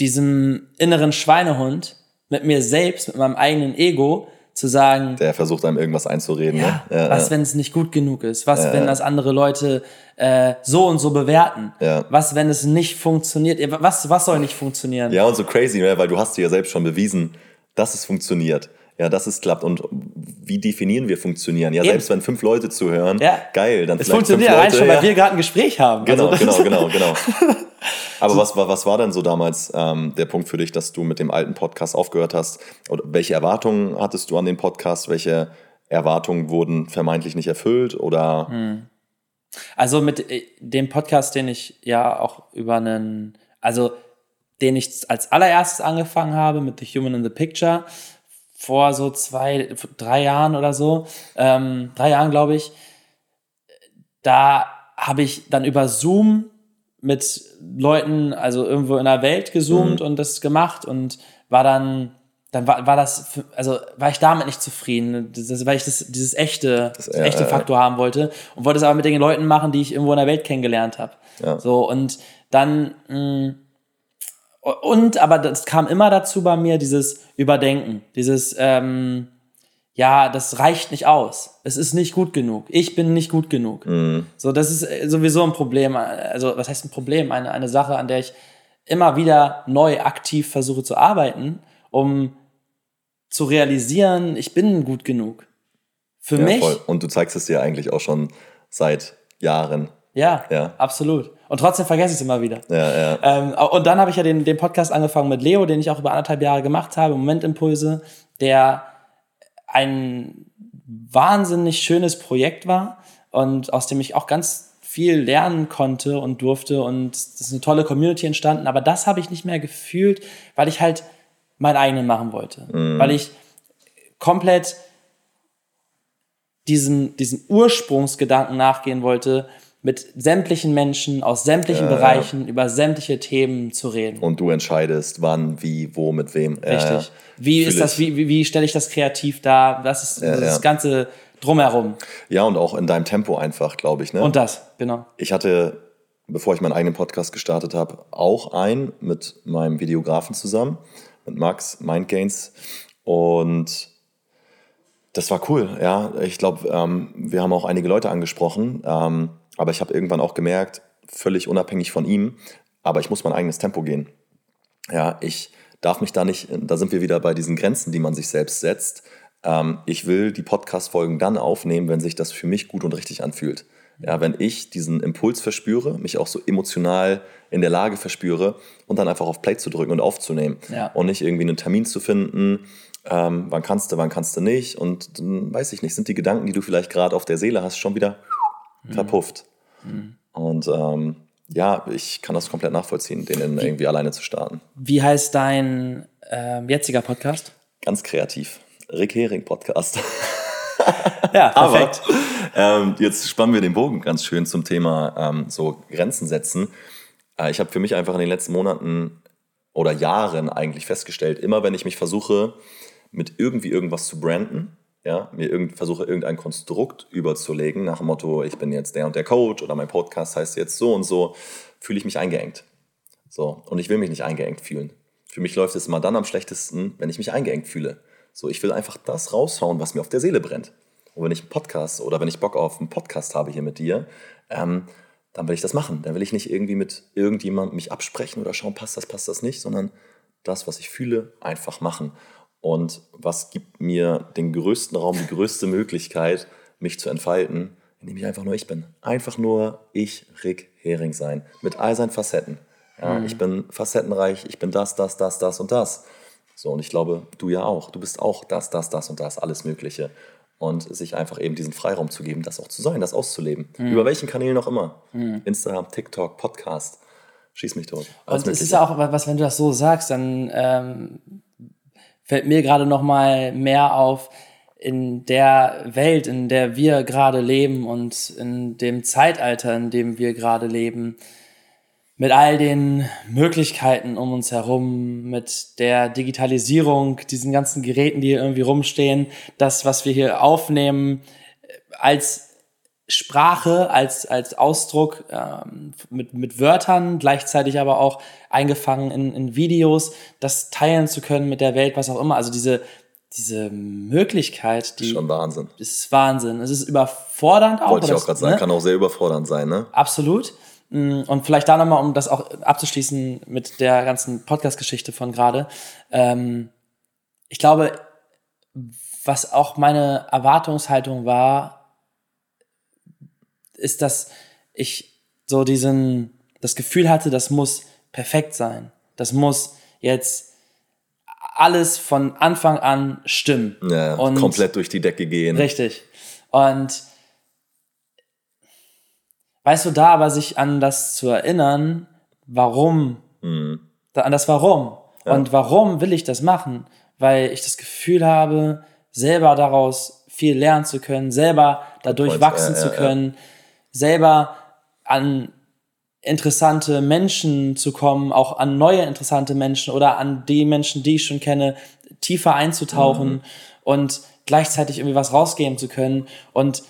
[SPEAKER 1] diesem inneren Schweinehund, mit mir selbst, mit meinem eigenen Ego, zu sagen,
[SPEAKER 2] Der versucht einem irgendwas einzureden.
[SPEAKER 1] ja,
[SPEAKER 2] ne? ja,
[SPEAKER 1] was,
[SPEAKER 2] ja.
[SPEAKER 1] wenn es nicht gut genug ist? Was,
[SPEAKER 2] Ja,
[SPEAKER 1] wenn das andere Leute äh, so und so bewerten? Was, wenn es nicht funktioniert? Was, was soll nicht funktionieren?
[SPEAKER 2] Ja, und so crazy, ne? weil du hast dir ja selbst schon bewiesen, dass es funktioniert. Ja, dass es klappt. Und wie definieren wir funktionieren? Ja,
[SPEAKER 1] Eben.
[SPEAKER 2] selbst wenn fünf Leute zuhören,
[SPEAKER 1] Ja.
[SPEAKER 2] geil, dann
[SPEAKER 1] es
[SPEAKER 2] vielleicht
[SPEAKER 1] funktioniert
[SPEAKER 2] fünf Leute,
[SPEAKER 1] schon, weil
[SPEAKER 2] ja.
[SPEAKER 1] wir gerade ein Gespräch haben.
[SPEAKER 2] Genau,
[SPEAKER 1] Also,
[SPEAKER 2] genau, genau, genau. Aber was, war- was war denn so damals ähm, der Punkt für dich, dass du mit dem alten Podcast aufgehört hast? Oder welche Erwartungen hattest du an den Podcast? Welche Erwartungen wurden vermeintlich nicht erfüllt? Oder
[SPEAKER 1] Hm. Also mit äh, dem Podcast, den ich ja auch über einen, also den ich als allererstes angefangen habe mit The Human in the Picture vor so zwei, drei Jahren oder so, ähm, drei Jahren glaube ich, da habe ich dann über Zoom mit Leuten, also irgendwo in der Welt gezoomt und das gemacht und war dann, dann war, war das, also war ich damit nicht zufrieden, das, das, weil ich das, dieses echte, das,
[SPEAKER 2] ja,
[SPEAKER 1] echte
[SPEAKER 2] ja, ja.
[SPEAKER 1] Faktor haben wollte und wollte es aber mit den Leuten machen, die ich irgendwo in der Welt kennengelernt habe.
[SPEAKER 2] Ja.
[SPEAKER 1] So und dann mh, und aber das kam immer dazu bei mir dieses Überdenken, dieses ähm, ja, das reicht nicht aus. Es ist nicht gut genug. Ich bin nicht gut genug. So, das ist äh, sowieso ein Problem. Also, was heißt ein Problem? Eine, eine Sache, an der ich immer wieder neu aktiv versuche zu arbeiten, um zu realisieren, ich bin gut genug. Für
[SPEAKER 2] ja,
[SPEAKER 1] mich,
[SPEAKER 2] voll. Und du zeigst es dir eigentlich auch schon seit Jahren.
[SPEAKER 1] ja,
[SPEAKER 2] Ja.
[SPEAKER 1] absolut. Und trotzdem vergesse ich es immer wieder.
[SPEAKER 2] Ja, ja.
[SPEAKER 1] Ähm, und dann habe ich ja den, den Podcast angefangen mit Leo, den ich auch über anderthalb Jahre gemacht habe, Momentimpulse, der ein wahnsinnig schönes Projekt war und aus dem ich auch ganz viel lernen konnte und durfte und es ist eine tolle Community entstanden, aber das habe ich nicht mehr gefühlt, weil ich halt meinen eigenen machen wollte, weil ich komplett diesen, diesen Ursprungsgedanken nachgehen wollte, mit sämtlichen Menschen aus sämtlichen Bereichen über sämtliche Themen zu reden.
[SPEAKER 2] Und du entscheidest, wann, wie, wo, mit wem. Ja,
[SPEAKER 1] Richtig.
[SPEAKER 2] ja.
[SPEAKER 1] Wie ist das, wie, wie, wie stelle ich das kreativ dar? Was ist das
[SPEAKER 2] ja.
[SPEAKER 1] Ganze drumherum?
[SPEAKER 2] Ja, und auch in deinem Tempo einfach, glaube ich. Ne?
[SPEAKER 1] Und das, genau.
[SPEAKER 2] Ich hatte, bevor ich meinen eigenen Podcast gestartet habe, auch einen mit meinem Videografen zusammen, mit Max Mindgains. Und das war cool, ja. Ich glaube, ähm, wir haben auch einige Leute angesprochen, ähm, aber ich habe irgendwann auch gemerkt, völlig unabhängig von ihm, aber ich muss mein eigenes Tempo gehen. Ja, ich darf mich da nicht, da sind wir wieder bei diesen Grenzen, die man sich selbst setzt. Ähm, ich will die Podcast-Folgen dann aufnehmen, wenn sich das für mich gut und richtig anfühlt. Ja, wenn ich diesen Impuls verspüre, mich auch so emotional in der Lage verspüre und dann einfach auf Play zu drücken und aufzunehmen
[SPEAKER 1] Ja.
[SPEAKER 2] und nicht irgendwie einen Termin zu finden, ähm, wann kannst du, wann kannst du nicht und dann weiß ich nicht, sind die Gedanken, die du vielleicht gerade auf der Seele hast, schon wieder verpufft. Und ähm, ja, ich kann das komplett nachvollziehen, den in irgendwie alleine zu starten.
[SPEAKER 1] Wie heißt dein ähm, jetziger Podcast?
[SPEAKER 2] Ganz kreativ. Rick Hering Podcast.
[SPEAKER 1] Ja, perfekt.
[SPEAKER 2] Aber ähm, jetzt spannen wir den Bogen ganz schön zum Thema ähm, so Grenzen setzen. Äh, ich habe für mich einfach in den letzten Monaten oder Jahren eigentlich festgestellt, immer wenn ich mich versuche, mit irgendwie irgendwas zu branden, ja, mir irgend, versuche irgendein Konstrukt überzulegen, nach dem Motto, ich bin jetzt der und der Coach oder mein Podcast heißt jetzt so und so, fühle ich mich eingeengt. So, und ich will mich nicht eingeengt fühlen. Für mich läuft es immer dann am schlechtesten, wenn ich mich eingeengt fühle. So, ich will einfach das raushauen, was mir auf der Seele brennt. Und wenn ich einen Podcast oder wenn ich Bock auf einen Podcast habe hier mit dir, ähm, dann will ich das machen. Dann will ich nicht irgendwie mit irgendjemandem mich absprechen oder schauen, passt das, passt das nicht, sondern das, was ich fühle, einfach machen. Und was gibt mir den größten Raum, die größte Möglichkeit, mich zu entfalten, indem ich einfach nur ich bin. Einfach nur ich, Rick Hering sein. Mit all seinen Facetten. Ja, Ich bin facettenreich, ich bin das, das, das, das und das. So, und ich glaube, du ja auch. Du bist auch das, das, das und das, alles Mögliche. Und sich einfach eben diesen Freiraum zu geben, das auch zu sein, das auszuleben. Über welchen Kanälen auch immer. Instagram, TikTok, Podcast. Schieß mich tot. Alles
[SPEAKER 1] Und es ist ja auch was, wenn du das so sagst, dann ähm, fällt mir gerade noch mal mehr auf in der Welt, in der wir gerade leben und in dem Zeitalter, in dem wir gerade leben, mit all den Möglichkeiten um uns herum, mit der Digitalisierung, diesen ganzen Geräten, die hier irgendwie rumstehen, das, was wir hier aufnehmen, als Sprache, als, als Ausdruck ähm, mit, mit Wörtern, gleichzeitig aber auch eingefangen in, in Videos, das teilen zu können mit der Welt, was auch immer. Also diese, diese Möglichkeit, die
[SPEAKER 2] Schon Wahnsinn.
[SPEAKER 1] ist Wahnsinn. Es ist überfordernd auch.
[SPEAKER 2] Wollte ich auch gerade sagen,
[SPEAKER 1] ne?
[SPEAKER 2] kann auch sehr überfordernd sein, ne?
[SPEAKER 1] Absolut. Mm, Und vielleicht da nochmal, um das auch abzuschließen mit der ganzen Podcast-Geschichte von gerade. Ähm, ich glaube, was auch meine Erwartungshaltung war, ist, dass ich so diesen, das Gefühl hatte, das muss perfekt sein. Das muss jetzt alles von Anfang an stimmen.
[SPEAKER 2] Ja,
[SPEAKER 1] Und-
[SPEAKER 2] komplett durch die Decke gehen.
[SPEAKER 1] Richtig. Und weißt du, da aber sich an das zu erinnern, warum, da- an das Warum. Und warum will ich das machen? Weil ich das Gefühl habe, selber daraus viel lernen zu können, selber dadurch
[SPEAKER 2] point.
[SPEAKER 1] wachsen
[SPEAKER 2] Ja,
[SPEAKER 1] zu
[SPEAKER 2] ja, ja.
[SPEAKER 1] können, selber an interessante Menschen zu kommen, auch an neue interessante Menschen oder an die Menschen, die ich schon kenne, tiefer einzutauchen und gleichzeitig irgendwie was rausgeben zu können und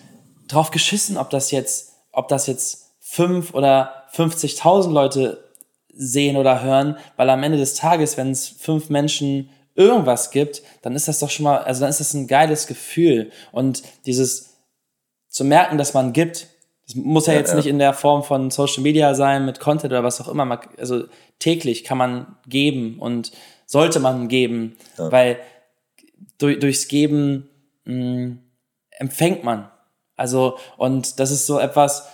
[SPEAKER 1] drauf geschissen, ob das jetzt, ob das jetzt fünf oder 50.000 Leute sehen oder hören, weil am Ende des Tages, wenn es fünf Menschen irgendwas gibt, dann ist das doch schon mal, also dann ist das ein geiles Gefühl und dieses zu merken, dass man gibt, das muss ja,
[SPEAKER 2] Ja,
[SPEAKER 1] jetzt
[SPEAKER 2] ja.
[SPEAKER 1] nicht in der Form von Social Media sein, mit Content oder was auch immer. Also täglich kann man geben und sollte man geben, weil durch, durchs Geben mh, empfängt man. Also, und das ist so etwas,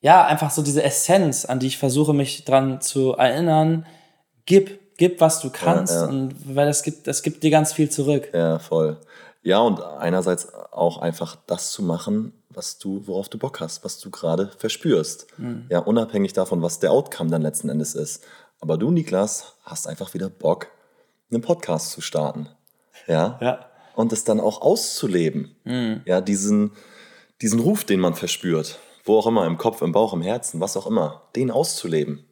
[SPEAKER 1] ja, einfach so diese Essenz, an die ich versuche, mich dran zu erinnern. Gib, gib, was du kannst,
[SPEAKER 2] ja.
[SPEAKER 1] und weil das gibt, das gibt dir ganz viel zurück.
[SPEAKER 2] Ja, voll. Ja, und einerseits auch einfach das zu machen, was du, worauf du Bock hast, was du gerade verspürst. Ja, unabhängig davon, was der Outcome dann letzten Endes ist. Aber du, Niklas, hast einfach wieder Bock, einen Podcast zu starten. Ja.
[SPEAKER 1] Ja.
[SPEAKER 2] Und es dann auch auszuleben. Ja, diesen, diesen Ruf, den man verspürt, wo auch immer, im Kopf, im Bauch, im Herzen, was auch immer, den auszuleben.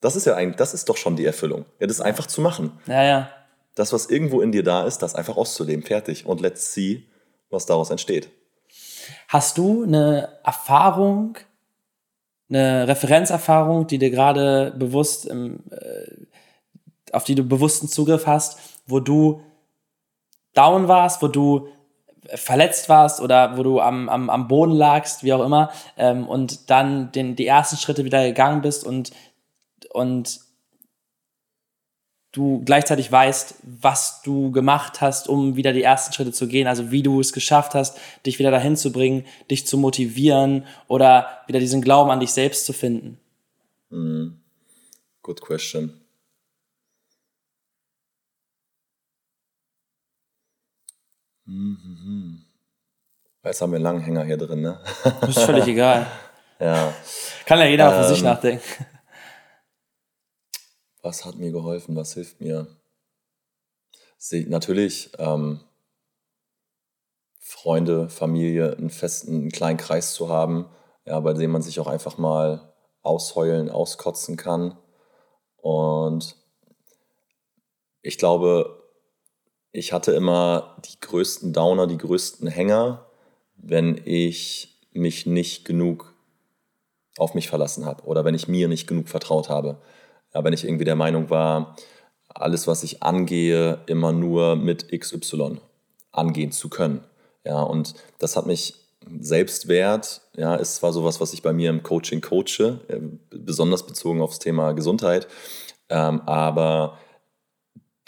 [SPEAKER 2] Das ist ja eigentlich, das ist doch schon die Erfüllung. Ja, das einfach zu machen
[SPEAKER 1] Ja, ja.
[SPEAKER 2] das, was irgendwo in dir da ist, das einfach auszuleben. Fertig. Und let's see, was daraus entsteht.
[SPEAKER 1] Hast du eine Erfahrung, eine Referenzerfahrung, die dir gerade bewusst, äh, auf die du bewussten Zugriff hast, wo du down warst, wo du verletzt warst oder wo du am, am, am Boden lagst, wie auch immer, ähm, und dann den, die ersten Schritte wieder gegangen bist und, und du gleichzeitig weißt, was du gemacht hast, um wieder die ersten Schritte zu gehen, also wie du es geschafft hast, dich wieder dahin zu bringen, dich zu motivieren oder wieder diesen Glauben an dich selbst zu finden?
[SPEAKER 2] Mm, good question. Mhm. Jetzt haben wir einen langen Hänger hier drin, ne?
[SPEAKER 1] Das ist völlig egal.
[SPEAKER 2] Ja.
[SPEAKER 1] Kann ja jeder
[SPEAKER 2] Ähm,
[SPEAKER 1] für sich nachdenken.
[SPEAKER 2] Was hat mir geholfen? Was hilft mir? Natürlich ähm, Freunde, Familie, einen festen, einen kleinen Kreis zu haben, ja, bei dem man sich auch einfach mal ausheulen, auskotzen kann. Und ich glaube, ich hatte immer die größten Downer, die größten Hänger, wenn ich mich nicht genug auf mich verlassen habe oder wenn ich mir nicht genug vertraut habe. Ja, wenn ich irgendwie der Meinung war, alles, was ich angehe, immer nur mit XY angehen zu können. Ja, und das hat mich Selbstwert, ja, ist zwar sowas, was ich bei mir im Coaching coache, äh, besonders bezogen aufs Thema Gesundheit, ähm, aber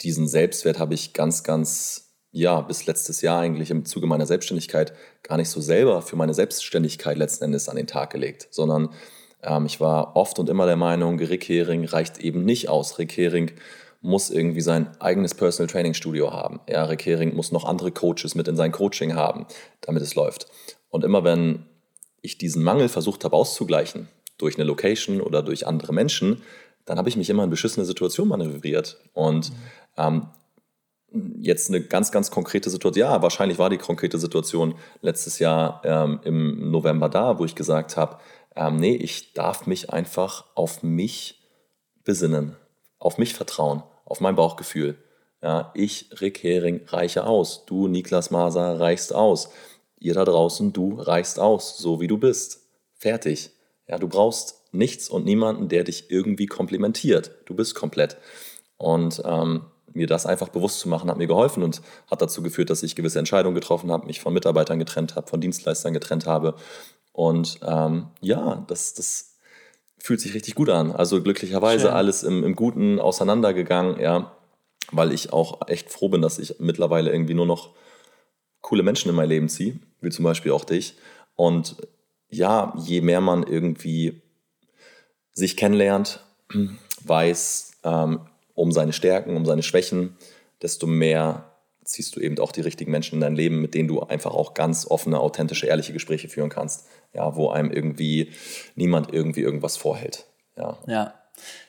[SPEAKER 2] diesen Selbstwert habe ich ganz, ganz, ja, bis letztes Jahr eigentlich im Zuge meiner Selbstständigkeit gar nicht so selber für meine Selbstständigkeit letzten Endes an den Tag gelegt, sondern ich war oft und immer der Meinung, Rick Hering reicht eben nicht aus. Rick Hering muss irgendwie sein eigenes Personal Training Studio haben. Ja, Rick Hering muss noch andere Coaches mit in sein Coaching haben, damit es läuft. Und immer wenn ich diesen Mangel versucht habe auszugleichen, durch eine Location oder durch andere Menschen, dann habe ich mich immer in beschissene Situationen manövriert. Und ähm, jetzt eine ganz, ganz konkrete Situation, ja, wahrscheinlich war die konkrete Situation letztes Jahr ähm, im November da, wo ich gesagt habe, ähm, nee, ich darf mich einfach auf mich besinnen, auf mich vertrauen, auf mein Bauchgefühl. Ja, ich, Rick Hering, reiche aus. Du, Niklas Maser, reichst aus. Ihr da draußen, du reichst aus, so wie du bist. Fertig. Ja, du brauchst nichts und niemanden, der dich irgendwie komplimentiert. Du bist komplett. Und ähm, mir das einfach bewusst zu machen, hat mir geholfen und hat dazu geführt, dass ich gewisse Entscheidungen getroffen habe, mich von Mitarbeitern getrennt habe, von Dienstleistern getrennt habe. Und ähm, ja, das, das fühlt sich richtig gut an. Also glücklicherweise
[SPEAKER 1] Schön.
[SPEAKER 2] alles im, im Guten auseinandergegangen, ja, weil ich auch echt froh bin, dass ich mittlerweile irgendwie nur noch coole Menschen in mein Leben ziehe, wie zum Beispiel auch dich. Und ja, je mehr man irgendwie sich kennenlernt, weiß ähm, um seine Stärken, um seine Schwächen, desto mehr ziehst du eben auch die richtigen Menschen in dein Leben, mit denen du einfach auch ganz offene, authentische, ehrliche Gespräche führen kannst. Ja, wo einem irgendwie niemand irgendwie irgendwas vorhält. Ja.
[SPEAKER 1] Ja,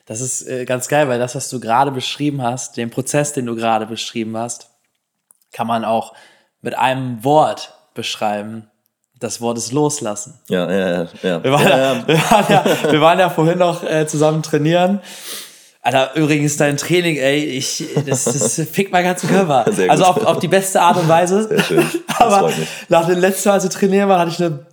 [SPEAKER 1] das ist äh, ganz geil, weil das, was du gerade beschrieben hast, den Prozess, den du gerade beschrieben hast, kann man auch mit einem Wort beschreiben. Das Wort ist loslassen.
[SPEAKER 2] Ja, ja, ja. ja.
[SPEAKER 1] Wir waren
[SPEAKER 2] ja,
[SPEAKER 1] ja,
[SPEAKER 2] ja.
[SPEAKER 1] wir waren ja, wir waren ja vorhin noch äh, zusammen trainieren. Alter, übrigens dein Training, ey, ich, das, das fickt meinen ganzen Körper. Also auf, auf die beste Art und Weise.
[SPEAKER 2] Sehr schön. Das
[SPEAKER 1] aber nach dem letzten Mal, als wir trainieren waren, hatte ich eine,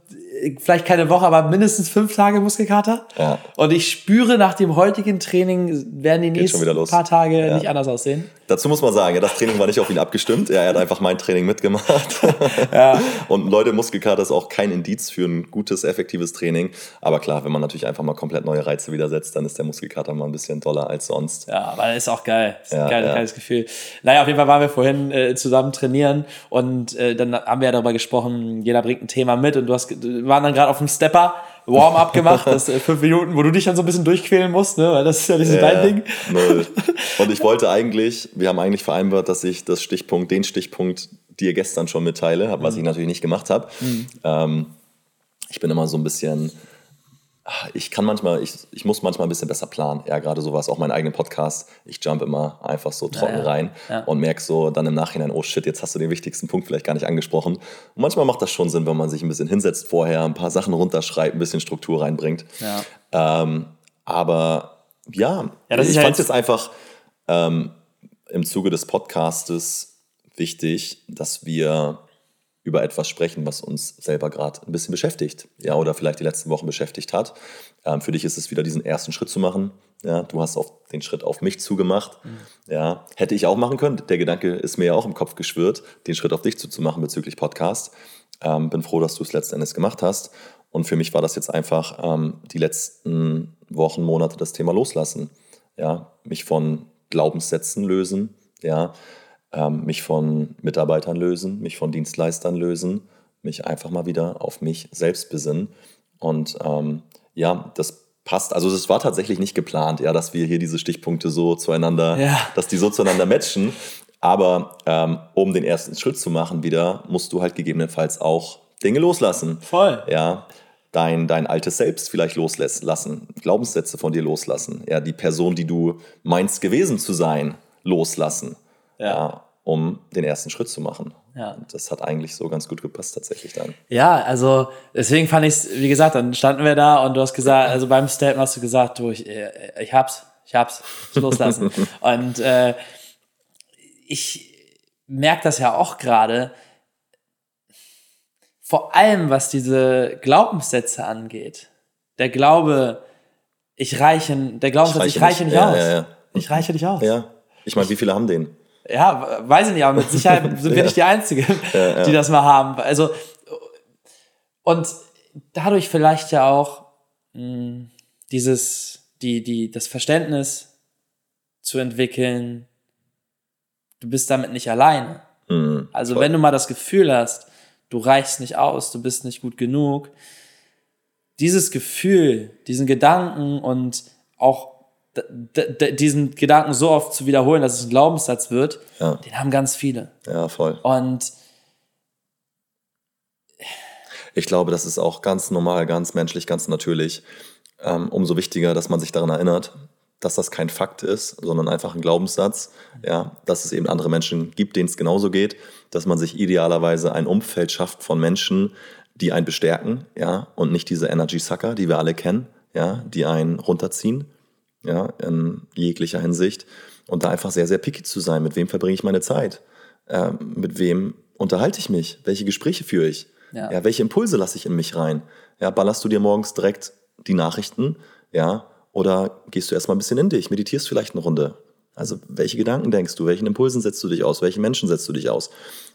[SPEAKER 1] vielleicht keine Woche, aber mindestens fünf Tage Muskelkater.
[SPEAKER 2] Ja.
[SPEAKER 1] Und ich spüre, nach dem heutigen Training werden die
[SPEAKER 2] schon
[SPEAKER 1] nächsten paar Tage
[SPEAKER 2] Ja.
[SPEAKER 1] nicht anders aussehen.
[SPEAKER 2] Dazu muss man sagen, ja, das Training war nicht auf ihn abgestimmt. Er hat einfach mein Training mitgemacht.
[SPEAKER 1] Ja.
[SPEAKER 2] Und Leute, Muskelkater ist auch kein Indiz für ein gutes, effektives Training. Aber klar, wenn man natürlich einfach mal komplett neue Reize wieder setzt, dann ist der Muskelkater mal ein bisschen doller als sonst.
[SPEAKER 1] Ja, aber ist auch geil. Ist ein geiles,
[SPEAKER 2] ja.
[SPEAKER 1] geiles Gefühl. Naja, auf jeden Fall waren wir vorhin äh, zusammen trainieren und äh, dann haben wir ja darüber gesprochen, jeder bringt ein Thema mit und du hast, wir waren dann gerade auf dem Stepper, Warm-up gemacht, das äh, fünf Minuten, wo du dich dann so ein bisschen durchquälen musst, ne? weil das ist ja dieses dein Ding.
[SPEAKER 2] Null. Und ich wollte eigentlich, wir haben eigentlich vereinbart, dass ich das Stichpunkt, den Stichpunkt dir gestern schon mitteile, was
[SPEAKER 1] Mhm.
[SPEAKER 2] ich natürlich nicht gemacht habe. Ähm, ich bin immer so ein bisschen, ich kann manchmal, ich, ich muss manchmal ein bisschen besser planen. Ja, gerade sowas, auch meinen eigenen Podcast. Ich jump immer einfach so trocken
[SPEAKER 1] ja.
[SPEAKER 2] rein
[SPEAKER 1] Ja.
[SPEAKER 2] und merk so dann im Nachhinein, oh shit, jetzt hast du den wichtigsten Punkt vielleicht gar nicht angesprochen. Und manchmal macht das schon Sinn, wenn man sich ein bisschen hinsetzt vorher, ein paar Sachen runterschreibt, ein bisschen Struktur reinbringt.
[SPEAKER 1] Ja.
[SPEAKER 2] Ähm, aber ja,
[SPEAKER 1] Ja,
[SPEAKER 2] ich
[SPEAKER 1] ja
[SPEAKER 2] fand es
[SPEAKER 1] jetzt-
[SPEAKER 2] jetzt einfach ähm, im Zuge des Podcastes wichtig, dass wir über etwas sprechen, was uns selber gerade ein bisschen beschäftigt, ja, oder vielleicht die letzten Wochen beschäftigt hat. Ähm, für dich ist es wieder diesen ersten Schritt zu machen. Ja, du hast auf den Schritt auf mich zugemacht. Ja, hätte ich auch machen können. Der Gedanke ist mir ja auch im Kopf geschwirrt, den Schritt auf dich zuzumachen bezüglich Podcast. Ähm, bin froh, dass du es letzten Endes gemacht hast. Und für mich war das jetzt einfach ähm, die letzten Wochen, Monate das Thema Loslassen. Ja, mich von Glaubenssätzen lösen, ja, ähm, mich von Mitarbeitern lösen, mich von Dienstleistern lösen, mich einfach mal wieder auf mich selbst besinnen. Und ähm, ja, das passt. Also es war tatsächlich nicht geplant, ja, dass wir hier diese Stichpunkte so zueinander, ja. dass die so zueinander matchen. Aber ähm, um den ersten Schritt zu machen wieder, musst du halt gegebenenfalls auch Dinge loslassen.
[SPEAKER 1] Voll.
[SPEAKER 2] Ja, dein, dein altes Selbst vielleicht loslassen, Glaubenssätze von dir loslassen, ja, die Person, die du meinst gewesen zu sein, loslassen. Ja. ja um den ersten Schritt zu machen. Ja. Und das hat eigentlich so ganz gut gepasst tatsächlich dann.
[SPEAKER 1] Ja, also deswegen fand ich es, wie gesagt, dann standen wir da und du hast gesagt, also beim Statement hast du gesagt, du, ich, äh, ich hab's, ich hab's, ich loslassen. und äh, ich merke das ja auch gerade, vor allem was diese Glaubenssätze angeht. Der Glaube, ich reiche, der Glaubenssatz, ich reiche, ich reiche nicht, nicht aus. Ja, ja, ich reiche nicht aus.
[SPEAKER 2] Ja, ich meine, wie viele haben den?
[SPEAKER 1] Ja, weiß ich nicht, aber mit Sicherheit sind wir nicht die Einzige, ja, ja. die das mal haben. Also, und dadurch vielleicht ja auch mh, hm, dieses, die, die, das Verständnis zu entwickeln, du bist damit nicht alleine. Mhm, also, voll. wenn du mal das Gefühl hast, du reichst nicht aus, du bist nicht gut genug, dieses Gefühl, diesen Gedanken und auch diesen Gedanken so oft zu wiederholen, dass es ein Glaubenssatz wird, ja. den haben ganz viele.
[SPEAKER 2] Ja, voll.
[SPEAKER 1] Und
[SPEAKER 2] ich glaube, das ist auch ganz normal, ganz menschlich, ganz natürlich. Ähm, umso wichtiger, dass man sich daran erinnert, dass das kein Fakt ist, sondern einfach ein Glaubenssatz. Ja, dass es eben andere Menschen gibt, denen es genauso geht, dass man sich idealerweise ein Umfeld schafft von Menschen, die einen bestärken, ja, und nicht diese Energy Sucker, die wir alle kennen, ja, die einen runterziehen ja, in jeglicher Hinsicht. Und da einfach sehr, sehr picky zu sein. Mit wem verbringe ich meine Zeit? Ähm, mit wem unterhalte ich mich? Welche Gespräche führe ich? Ja. ja. welche Impulse lasse ich in mich rein? Ja, ballerst du dir morgens direkt die Nachrichten? Ja, oder gehst du erstmal ein bisschen in dich, meditierst vielleicht eine Runde? Also, welche Gedanken denkst du? Welchen Impulsen setzt du dich aus? Welchen Menschen setzt du dich aus?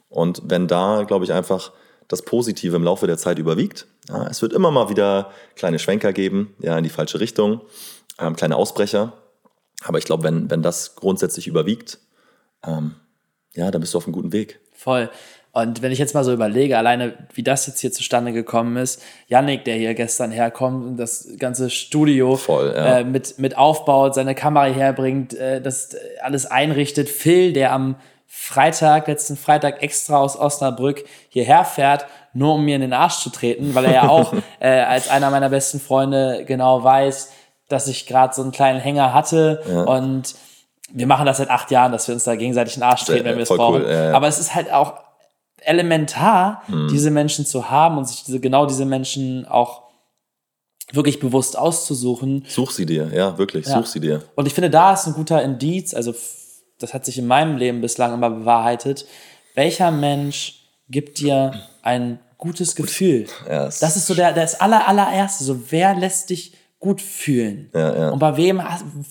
[SPEAKER 2] Und wenn da, glaube ich, einfach das Positive im Laufe der Zeit überwiegt, ja, es wird immer mal wieder kleine Schwenker geben, ja, in die falsche Richtung ähm, kleine Ausbrecher. Aber ich glaube, wenn, wenn das grundsätzlich überwiegt, ähm, ja, dann bist du auf einem guten Weg.
[SPEAKER 1] Voll. Und wenn ich jetzt mal so überlege, alleine wie das jetzt hier zustande gekommen ist, Yannick, der hier gestern herkommt und das ganze Studio
[SPEAKER 2] Voll, ja.
[SPEAKER 1] äh, mit, mit aufbaut, seine Kamera herbringt, äh, das alles einrichtet, Phil, der am Freitag, letzten Freitag extra aus Osnabrück hierher fährt, nur um mir in den Arsch zu treten, weil er ja auch äh, als einer meiner besten Freunde genau weiß, dass ich gerade so einen kleinen Hänger hatte ja. und wir machen das seit acht Jahren, dass wir uns da gegenseitig den Arsch treten, wenn wir es brauchen. Cool, ja, ja. Aber es ist halt auch elementar, mhm. diese Menschen zu haben und sich diese, genau diese Menschen auch wirklich bewusst auszusuchen.
[SPEAKER 2] Such sie dir, ja, wirklich, such sie dir.
[SPEAKER 1] Und ich finde, da ist ein guter Indiz, also das hat sich in meinem Leben bislang immer bewahrheitet. Welcher Mensch gibt dir ein gutes Gefühl? Ja, das ist so der, das aller, allererste. So, wer lässt dich gut fühlen.
[SPEAKER 2] Ja, ja.
[SPEAKER 1] Und bei wem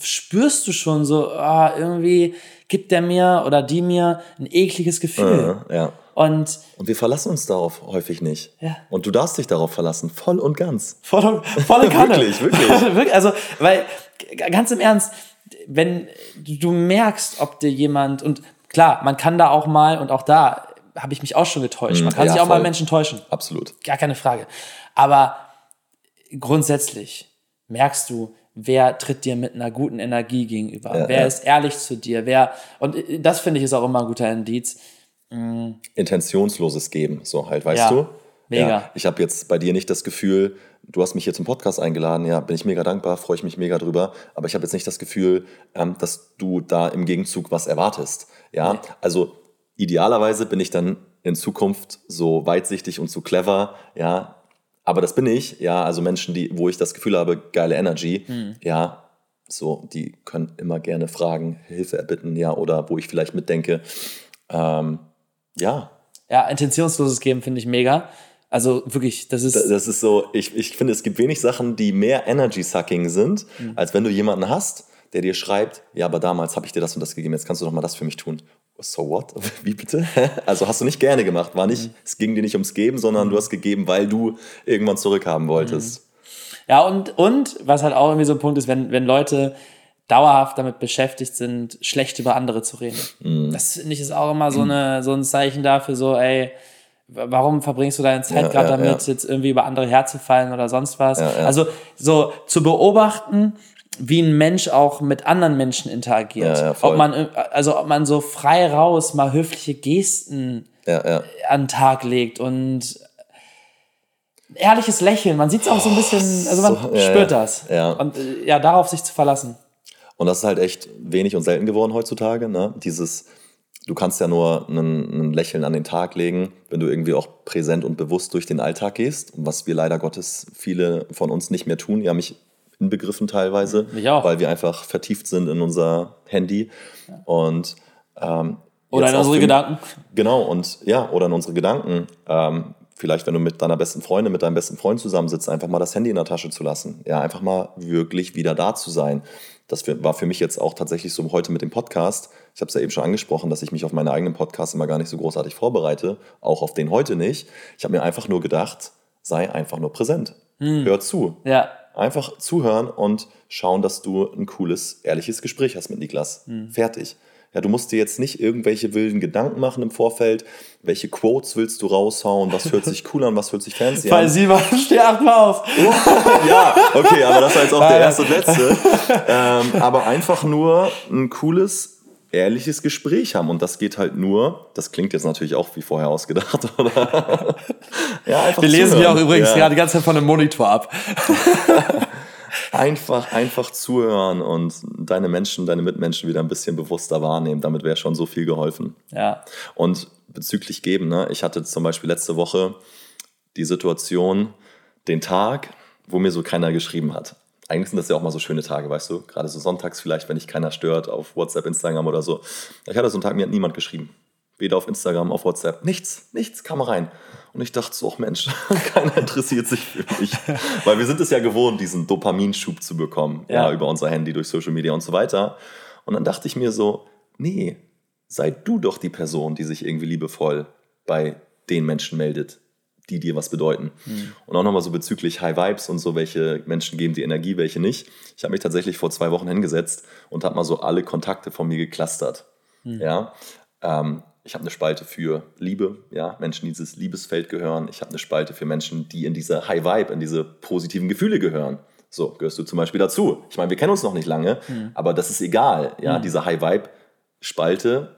[SPEAKER 1] spürst du schon so, oh, irgendwie gibt der mir oder die mir ein ekliges Gefühl.
[SPEAKER 2] Ja, ja.
[SPEAKER 1] Und,
[SPEAKER 2] und wir verlassen uns darauf häufig nicht.
[SPEAKER 1] Ja.
[SPEAKER 2] Und du darfst dich darauf verlassen, voll und ganz.
[SPEAKER 1] Voll und, voll und Kanne.
[SPEAKER 2] wirklich, wirklich.
[SPEAKER 1] also, weil, ganz im Ernst, wenn du merkst, ob dir jemand, und klar, man kann da auch mal, und auch da habe ich mich auch schon getäuscht, man kann ja, sich auch voll. mal Menschen täuschen.
[SPEAKER 2] Absolut.
[SPEAKER 1] Gar keine Frage. Aber grundsätzlich, merkst du, wer tritt dir mit einer guten Energie gegenüber, ja, wer ja. ist ehrlich zu dir, wer, und das finde ich ist auch immer ein guter Indiz.
[SPEAKER 2] Mhm. Intentionsloses Geben, so halt, weißt ja, du?
[SPEAKER 1] Mega. Ja,
[SPEAKER 2] ich habe jetzt bei dir nicht das Gefühl, du hast mich hier zum Podcast eingeladen, ja, bin ich mega dankbar, freue ich mich mega drüber, aber ich habe jetzt nicht das Gefühl, ähm, dass du da im Gegenzug was erwartest. Ja, nee. also idealerweise bin ich dann in Zukunft so weitsichtig und so clever, ja, aber das bin ich, ja, also Menschen, die, wo ich das Gefühl habe, geile Energy, mhm. ja, so, die können immer gerne fragen, Hilfe erbitten, ja, oder wo ich vielleicht mitdenke, ähm, ja.
[SPEAKER 1] Ja, intentionsloses Geben finde ich mega. Also wirklich, das ist.
[SPEAKER 2] Das ist so, ich, ich finde, es gibt wenig Sachen, die mehr Energy-Sucking sind, mhm. als wenn du jemanden hast, der dir schreibt, ja, aber damals habe ich dir das und das gegeben, jetzt kannst du doch mal das für mich tun so what? Wie bitte? Also hast du nicht gerne gemacht, war nicht, mhm. es ging dir nicht ums Geben, sondern mhm. du hast gegeben, weil du irgendwann zurückhaben wolltest.
[SPEAKER 1] Ja, und, und was halt auch irgendwie so ein Punkt ist, wenn, wenn Leute dauerhaft damit beschäftigt sind, schlecht über andere zu reden. Mhm. Das finde ich ist auch immer so, eine, so ein Zeichen dafür, so, ey, warum verbringst du deine Zeit ja, gerade ja, damit, ja. jetzt irgendwie über andere herzufallen oder sonst was? Also so zu beobachten, wie ein Mensch auch mit anderen Menschen interagiert. ob man, also ob man so frei raus mal höfliche Gesten an den Tag legt und ehrliches Lächeln. Man sieht es auch so ein bisschen, also man so, spürt das. Und äh, ja, darauf sich zu verlassen.
[SPEAKER 2] Und das ist halt echt wenig und selten geworden heutzutage. Ne? Dieses, du kannst ja nur ein Lächeln an den Tag legen, wenn du irgendwie auch präsent und bewusst durch den Alltag gehst. Was wir leider Gottes viele von uns nicht mehr tun. Ja, mich inbegriffen teilweise, weil wir einfach vertieft sind in unser Handy. Ja. Und ähm,
[SPEAKER 1] oder in unsere Gedanken.
[SPEAKER 2] Genau, und ja, oder in unsere Gedanken. Ähm, vielleicht, wenn du mit deiner besten Freundin, mit deinem besten Freund zusammensitzt, einfach mal das Handy in der Tasche zu lassen. Ja, einfach mal wirklich wieder da zu sein das war für mich jetzt auch tatsächlich so heute mit dem Podcast. Ich habe es ja eben schon angesprochen, dass ich mich auf meine eigenen Podcasts immer gar nicht so großartig vorbereite, auch auf den heute nicht. Ich habe mir einfach nur gedacht, sei einfach nur präsent. Hm. Hör zu.
[SPEAKER 1] Ja.
[SPEAKER 2] Einfach zuhören und schauen, dass du ein cooles, ehrliches Gespräch hast mit Niklas. Hm. Fertig. Ja, du musst dir jetzt nicht irgendwelche wilden Gedanken machen im Vorfeld. Welche Quotes willst du raushauen? Was hört sich cool an? Was hört sich fancy
[SPEAKER 1] an? Weil Simon, steh achtmal auf.
[SPEAKER 2] ja, okay, aber das war jetzt auch der erste und letzte. Ähm, aber einfach nur ein cooles, ehrliches Gespräch haben. Und das geht halt nur, das klingt jetzt natürlich auch wie vorher ausgedacht, oder?
[SPEAKER 1] ja, einfach Wir lesen hier auch übrigens ja. gerade die ganze Zeit von einem Monitor ab
[SPEAKER 2] einfach, einfach zuhören und deine Menschen, deine Mitmenschen wieder ein bisschen bewusster wahrnehmen. Damit wäre schon so viel geholfen.
[SPEAKER 1] Ja.
[SPEAKER 2] Und bezüglich geben, ne, ich hatte zum Beispiel letzte Woche die Situation, den Tag, wo mir so keiner geschrieben hat. Eigentlich sind das ja auch mal so schöne Tage, weißt du? Gerade so sonntags vielleicht, wenn dich keiner stört auf WhatsApp, Instagram oder so. Ich hatte so einen Tag, mir hat niemand geschrieben. Weder auf Instagram, auf WhatsApp. Nichts, nichts kam rein. Und ich dachte so, ach Mensch, keiner interessiert sich für mich. Weil wir sind es ja gewohnt, diesen Dopaminschub zu bekommen. Ja. ja, über unser Handy, durch Social Media und so weiter. Und dann dachte ich mir so, nee, sei du doch die Person, die sich irgendwie liebevoll bei den Menschen meldet, die dir was bedeuten. Mhm. Und auch nochmal so bezüglich High Vibes und so, welche Menschen geben die Energie, welche nicht. Ich habe mich tatsächlich vor zwei Wochen hingesetzt und habe mal so alle Kontakte von mir geklustert. Mhm. Ja, ähm, ich habe eine Spalte für Liebe, ja, Menschen, die dieses Liebesfeld gehören. Ich habe eine Spalte für Menschen, die in diese High Vibe, in diese positiven Gefühle gehören. So, gehörst du zum Beispiel dazu. Ich meine, wir kennen uns noch nicht lange, mhm. aber das ist egal. Ja, mhm. diese High Vibe Spalte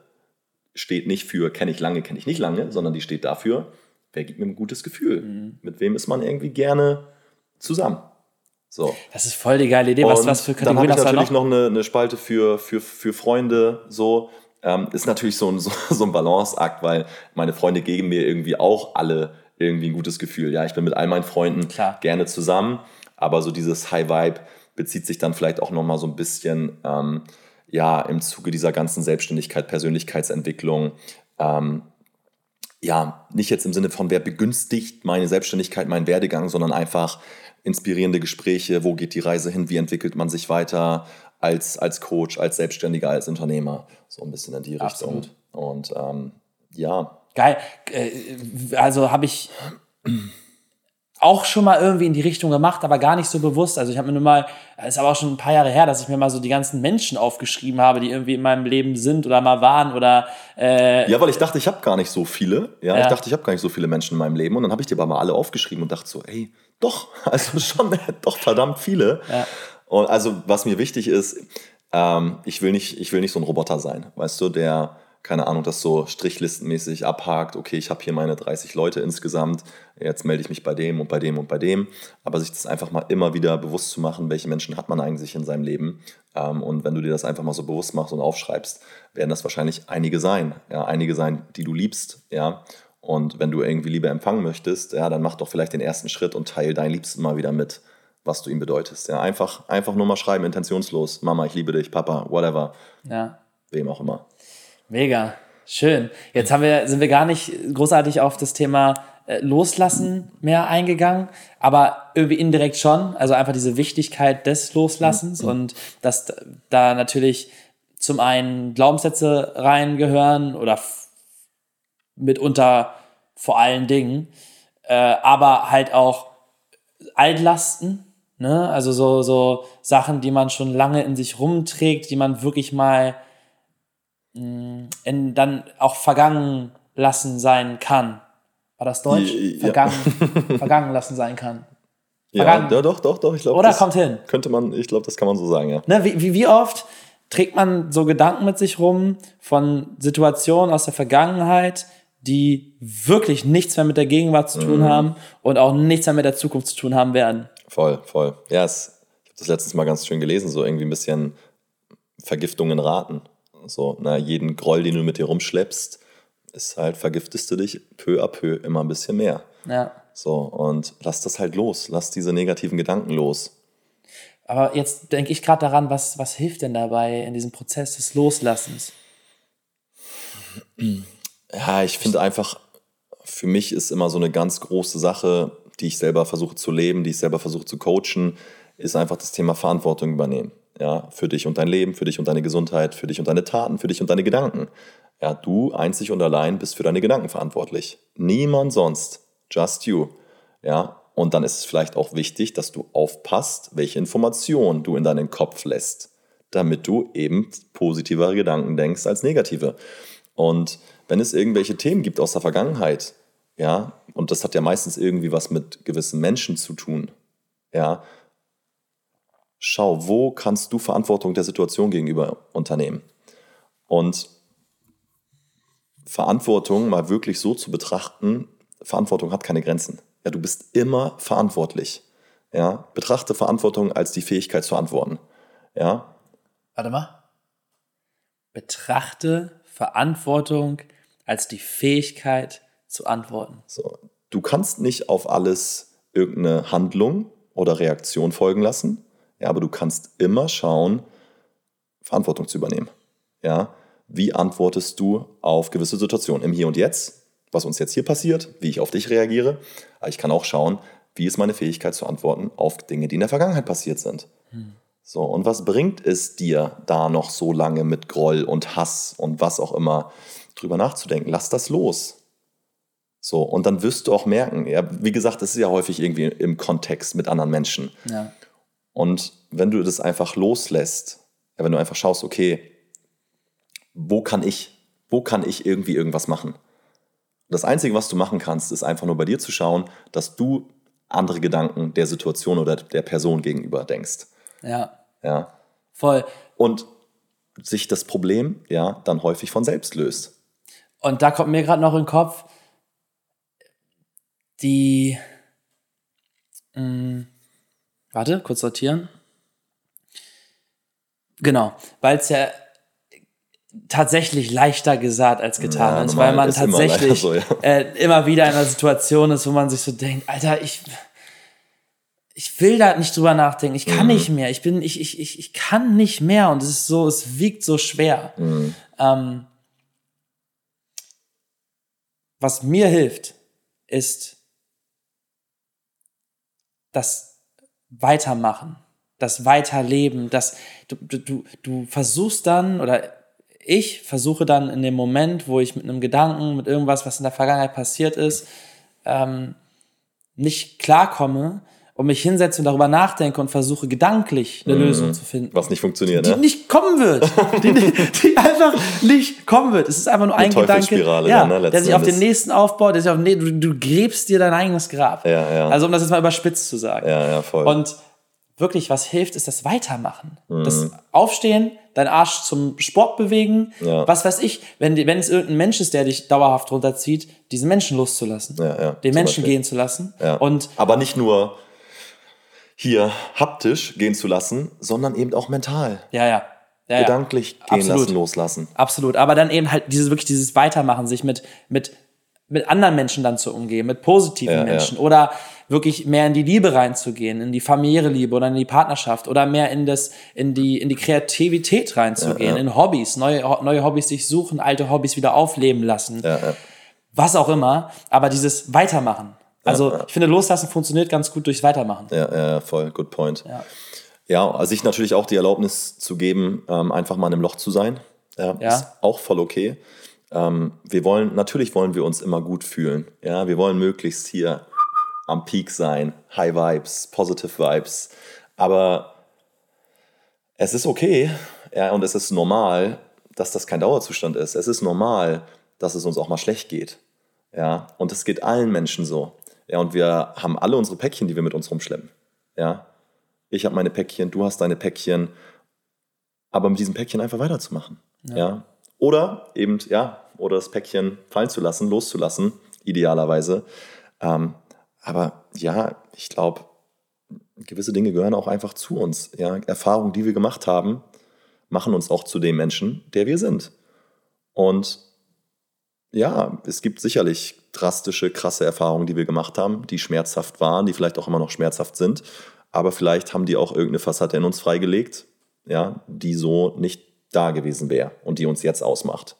[SPEAKER 2] steht nicht für kenne ich lange, kenne ich nicht lange, sondern die steht dafür, wer gibt mir ein gutes Gefühl? Mhm. Mit wem ist man irgendwie gerne zusammen? So.
[SPEAKER 1] Das ist voll die geile Idee. Was, was für
[SPEAKER 2] Kategorien Dann habe ich natürlich noch, noch eine, eine, Spalte für, für, für Freunde, so ähm, ist natürlich so ein, so, so ein Balanceakt, weil meine Freunde geben mir irgendwie auch alle irgendwie ein gutes Gefühl. Ja, ich bin mit all meinen Freunden Klar. gerne zusammen, aber so dieses High Vibe bezieht sich dann vielleicht auch nochmal so ein bisschen ähm, ja, im Zuge dieser ganzen Selbstständigkeit, Persönlichkeitsentwicklung. Ähm, ja, nicht jetzt im Sinne von, wer begünstigt meine Selbstständigkeit, meinen Werdegang, sondern einfach inspirierende Gespräche, wo geht die Reise hin, wie entwickelt man sich weiter, als, als Coach, als Selbstständiger, als Unternehmer. So ein bisschen in die Richtung. Absolut. Und ähm, ja.
[SPEAKER 1] Geil. Äh, also habe ich auch schon mal irgendwie in die Richtung gemacht, aber gar nicht so bewusst. Also ich habe mir nur mal, es ist aber auch schon ein paar Jahre her, dass ich mir mal so die ganzen Menschen aufgeschrieben habe, die irgendwie in meinem Leben sind oder mal waren oder
[SPEAKER 2] äh ja, weil ich dachte, ich habe gar nicht so viele. Ja, ja. ich dachte, ich habe gar nicht so viele Menschen in meinem Leben und dann habe ich die aber mal alle aufgeschrieben und dachte so, ey, doch, also schon, doch verdammt viele. Ja. Und also, was mir wichtig ist, ähm, ich, will nicht, ich will nicht so ein Roboter sein, weißt du, der, keine Ahnung, das so strichlistenmäßig abhakt, okay, ich habe hier meine 30 Leute insgesamt, jetzt melde ich mich bei dem und bei dem und bei dem, aber sich das einfach mal immer wieder bewusst zu machen, welche Menschen hat man eigentlich in seinem Leben ähm, und wenn du dir das einfach mal so bewusst machst und aufschreibst, werden das wahrscheinlich einige sein, ja, einige sein, die du liebst, ja, und wenn du irgendwie Liebe empfangen möchtest, ja, dann mach doch vielleicht den ersten Schritt und teile deinen Liebsten mal wieder mit was du ihm bedeutest. Ja, einfach, einfach nur mal schreiben, intentionslos. Mama, ich liebe dich, Papa, whatever.
[SPEAKER 1] Ja.
[SPEAKER 2] Wem auch immer.
[SPEAKER 1] Mega. Schön. Jetzt haben wir, sind wir gar nicht großartig auf das Thema äh, Loslassen mehr eingegangen, aber irgendwie indirekt schon. Also einfach diese Wichtigkeit des Loslassens mhm. und dass da natürlich zum einen Glaubenssätze reingehören oder mitunter vor allen Dingen, äh, aber halt auch Altlasten, Ne? Also so, so Sachen, die man schon lange in sich rumträgt, die man wirklich mal in, dann auch vergangen lassen sein kann. War das Deutsch?
[SPEAKER 2] Ja.
[SPEAKER 1] Vergangen, vergangen lassen sein kann.
[SPEAKER 2] Ja,
[SPEAKER 1] Vergangen.
[SPEAKER 2] ja, doch, doch, doch. Ich glaube,
[SPEAKER 1] Oder kommt hin.
[SPEAKER 2] Könnte man, ich glaube, das kann man so sagen, ja.
[SPEAKER 1] Ne, wie, wie, oft trägt man so Gedanken mit sich rum von Situationen aus der Vergangenheit, die wirklich nichts mehr mit der Gegenwart zu
[SPEAKER 2] Mhm.
[SPEAKER 1] tun haben und auch nichts mehr mit der Zukunft zu tun haben werden.
[SPEAKER 2] Voll, voll. Ja, es, ich habe das letztens mal ganz schön gelesen, so irgendwie ein bisschen Vergiftungen raten. So, na, jeden Groll, den du mit dir rumschleppst, ist halt, vergiftest du dich peu à peu immer ein bisschen mehr.
[SPEAKER 1] Ja.
[SPEAKER 2] So, und lass das halt los. Lass diese negativen Gedanken los.
[SPEAKER 1] Aber jetzt denke ich gerade daran, was, was hilft denn dabei in diesem Prozess des Loslassens?
[SPEAKER 2] Ja, ich finde einfach, für mich ist immer so eine ganz große Sache, die ich selber versuche zu leben, die ich selber versuche zu coachen, ist einfach das Thema Verantwortung übernehmen. Ja, für dich und dein Leben, für dich und deine Gesundheit, für dich und deine Taten, für dich und deine Gedanken. Ja, du einzig und allein bist für deine Gedanken verantwortlich. Niemand sonst. Just you. Ja, und dann ist es vielleicht auch wichtig, dass du aufpasst, welche Informationen du in deinen Kopf lässt, damit du eben positivere Gedanken denkst als negative. Und wenn es irgendwelche Themen gibt aus der Vergangenheit, ja, und das hat ja meistens irgendwie was mit gewissen Menschen zu tun, ja, schau, wo kannst du Verantwortung der Situation gegenüber unternehmen? Und Verantwortung mal wirklich so zu betrachten, Verantwortung hat keine Grenzen. Ja, du bist immer verantwortlich. Ja, betrachte Verantwortung als die Fähigkeit zu antworten. Ja,
[SPEAKER 1] Warte mal. Betrachte Verantwortung als die Fähigkeit zu antworten.
[SPEAKER 2] So, du kannst nicht auf alles irgendeine Handlung oder Reaktion folgen lassen, ja, aber du kannst immer schauen, Verantwortung zu übernehmen. Ja, wie antwortest du auf gewisse Situationen im Hier und Jetzt, was uns jetzt hier passiert, wie ich auf dich reagiere. Aber ich kann auch schauen, wie ist meine Fähigkeit zu antworten auf Dinge, die in der Vergangenheit passiert sind. So, und was bringt es dir, da noch so lange mit Groll und Hass und was auch immer drüber nachzudenken? Lass das los. So, und dann wirst du auch merken, ja, wie gesagt, das ist ja häufig irgendwie im Kontext mit anderen Menschen.
[SPEAKER 1] Ja.
[SPEAKER 2] Und wenn du das einfach loslässt, ja, wenn du einfach schaust, okay, wo kann ich, wo kann ich irgendwie irgendwas machen? Das Einzige, was du machen kannst, ist einfach nur bei dir zu schauen, dass du andere Gedanken der Situation oder der Person gegenüber denkst.
[SPEAKER 1] Ja.
[SPEAKER 2] Ja.
[SPEAKER 1] Voll.
[SPEAKER 2] Und sich das Problem ja dann häufig von selbst löst.
[SPEAKER 1] Und da kommt mir gerade noch in den Kopf, die. Mh, warte, kurz sortieren. Genau, weil es ja tatsächlich leichter gesagt als getan
[SPEAKER 2] Ja,
[SPEAKER 1] ist, weil man
[SPEAKER 2] ist immer
[SPEAKER 1] tatsächlich
[SPEAKER 2] leider so, ja.
[SPEAKER 1] äh, immer wieder in einer Situation ist, wo man sich so denkt, Alter, ich, ich will da nicht drüber nachdenken, ich
[SPEAKER 2] Mhm.
[SPEAKER 1] kann nicht mehr, ich bin, ich, ich, ich, ich kann nicht mehr und es ist so, es wiegt so schwer.
[SPEAKER 2] Mhm.
[SPEAKER 1] Ähm, was mir hilft, ist das Weitermachen, das Weiterleben, das du, du, du, versuchst dann oder ich versuche dann in dem Moment, wo ich mit einem Gedanken, mit irgendwas, was in der Vergangenheit passiert ist, ähm, nicht klarkomme und mich hinsetze und darüber nachdenke und versuche gedanklich eine Lösung zu finden
[SPEAKER 2] Was nicht funktioniert,
[SPEAKER 1] die
[SPEAKER 2] ne?
[SPEAKER 1] nicht kommen wird. Die, die einfach nicht kommen wird. Es ist einfach nur ein Gedanke, ja,
[SPEAKER 2] dann, ne,
[SPEAKER 1] der sich auf den nächsten aufbaut, der sich auf den, du, du gräbst dir dein eigenes Grab.
[SPEAKER 2] Ja, ja.
[SPEAKER 1] Also um das jetzt mal überspitzt zu sagen.
[SPEAKER 2] Ja, ja, voll.
[SPEAKER 1] Und wirklich, was hilft, ist das Weitermachen.
[SPEAKER 2] Mhm.
[SPEAKER 1] Das Aufstehen, deinen Arsch zum Sport bewegen,
[SPEAKER 2] Ja.
[SPEAKER 1] was weiß ich, wenn, wenn es irgendein Mensch ist, der dich dauerhaft runterzieht, diesen Menschen loszulassen.
[SPEAKER 2] Ja, ja,
[SPEAKER 1] den Menschen
[SPEAKER 2] Beispiel.
[SPEAKER 1] gehen zu lassen. Und
[SPEAKER 2] Aber nicht nur hier haptisch gehen zu lassen, sondern eben auch mental.
[SPEAKER 1] ja, ja. ja, ja.
[SPEAKER 2] Gedanklich gehen
[SPEAKER 1] Absolut.
[SPEAKER 2] lassen, loslassen.
[SPEAKER 1] Absolut, aber dann eben halt dieses wirklich dieses Weitermachen, sich mit mit mit anderen Menschen dann zu umgehen, mit positiven
[SPEAKER 2] Ja, ja.
[SPEAKER 1] Menschen oder wirklich mehr in die Liebe reinzugehen, in die familiäre Liebe oder in die Partnerschaft oder mehr in das in die in die Kreativität reinzugehen,
[SPEAKER 2] Ja, ja.
[SPEAKER 1] in Hobbys, neue neue Hobbys sich suchen, alte Hobbys wieder aufleben lassen,
[SPEAKER 2] Ja, ja.
[SPEAKER 1] was auch immer, aber dieses Weitermachen. Also, ich finde loslassen funktioniert ganz gut durchs Weitermachen.
[SPEAKER 2] Ja, ja, voll, good point.
[SPEAKER 1] Ja.
[SPEAKER 2] Ja, also sich natürlich auch die Erlaubnis zu geben, ähm, einfach mal in einem Loch zu sein. Ja,
[SPEAKER 1] Ja.
[SPEAKER 2] Ist auch voll okay. Ähm, wir wollen, natürlich wollen wir uns immer gut fühlen. Ja, wir wollen möglichst hier am Peak sein, High Vibes, Positive Vibes. Aber es ist okay ja, und es ist normal, dass das kein Dauerzustand ist. Es ist normal, dass es uns auch mal schlecht geht. Ja, und es geht allen Menschen so. Ja, und wir haben alle unsere Päckchen, die wir mit uns rumschleppen. Ja, ich habe meine Päckchen, du hast deine Päckchen. Aber mit diesem Päckchen einfach weiterzumachen. Ja. ja. Oder eben, ja, oder das Päckchen fallen zu lassen, loszulassen, idealerweise. Ähm, aber ja, ich glaube, gewisse Dinge gehören auch einfach zu uns. Ja? Erfahrungen, die wir gemacht haben, machen uns auch zu dem Menschen, der wir sind. Und ja, es gibt sicherlich drastische, krasse Erfahrungen, die wir gemacht haben, die schmerzhaft waren, die vielleicht auch immer noch schmerzhaft sind. Aber vielleicht haben die auch irgendeine Fassade in uns freigelegt, ja, die so nicht da gewesen wäre und die uns jetzt ausmacht.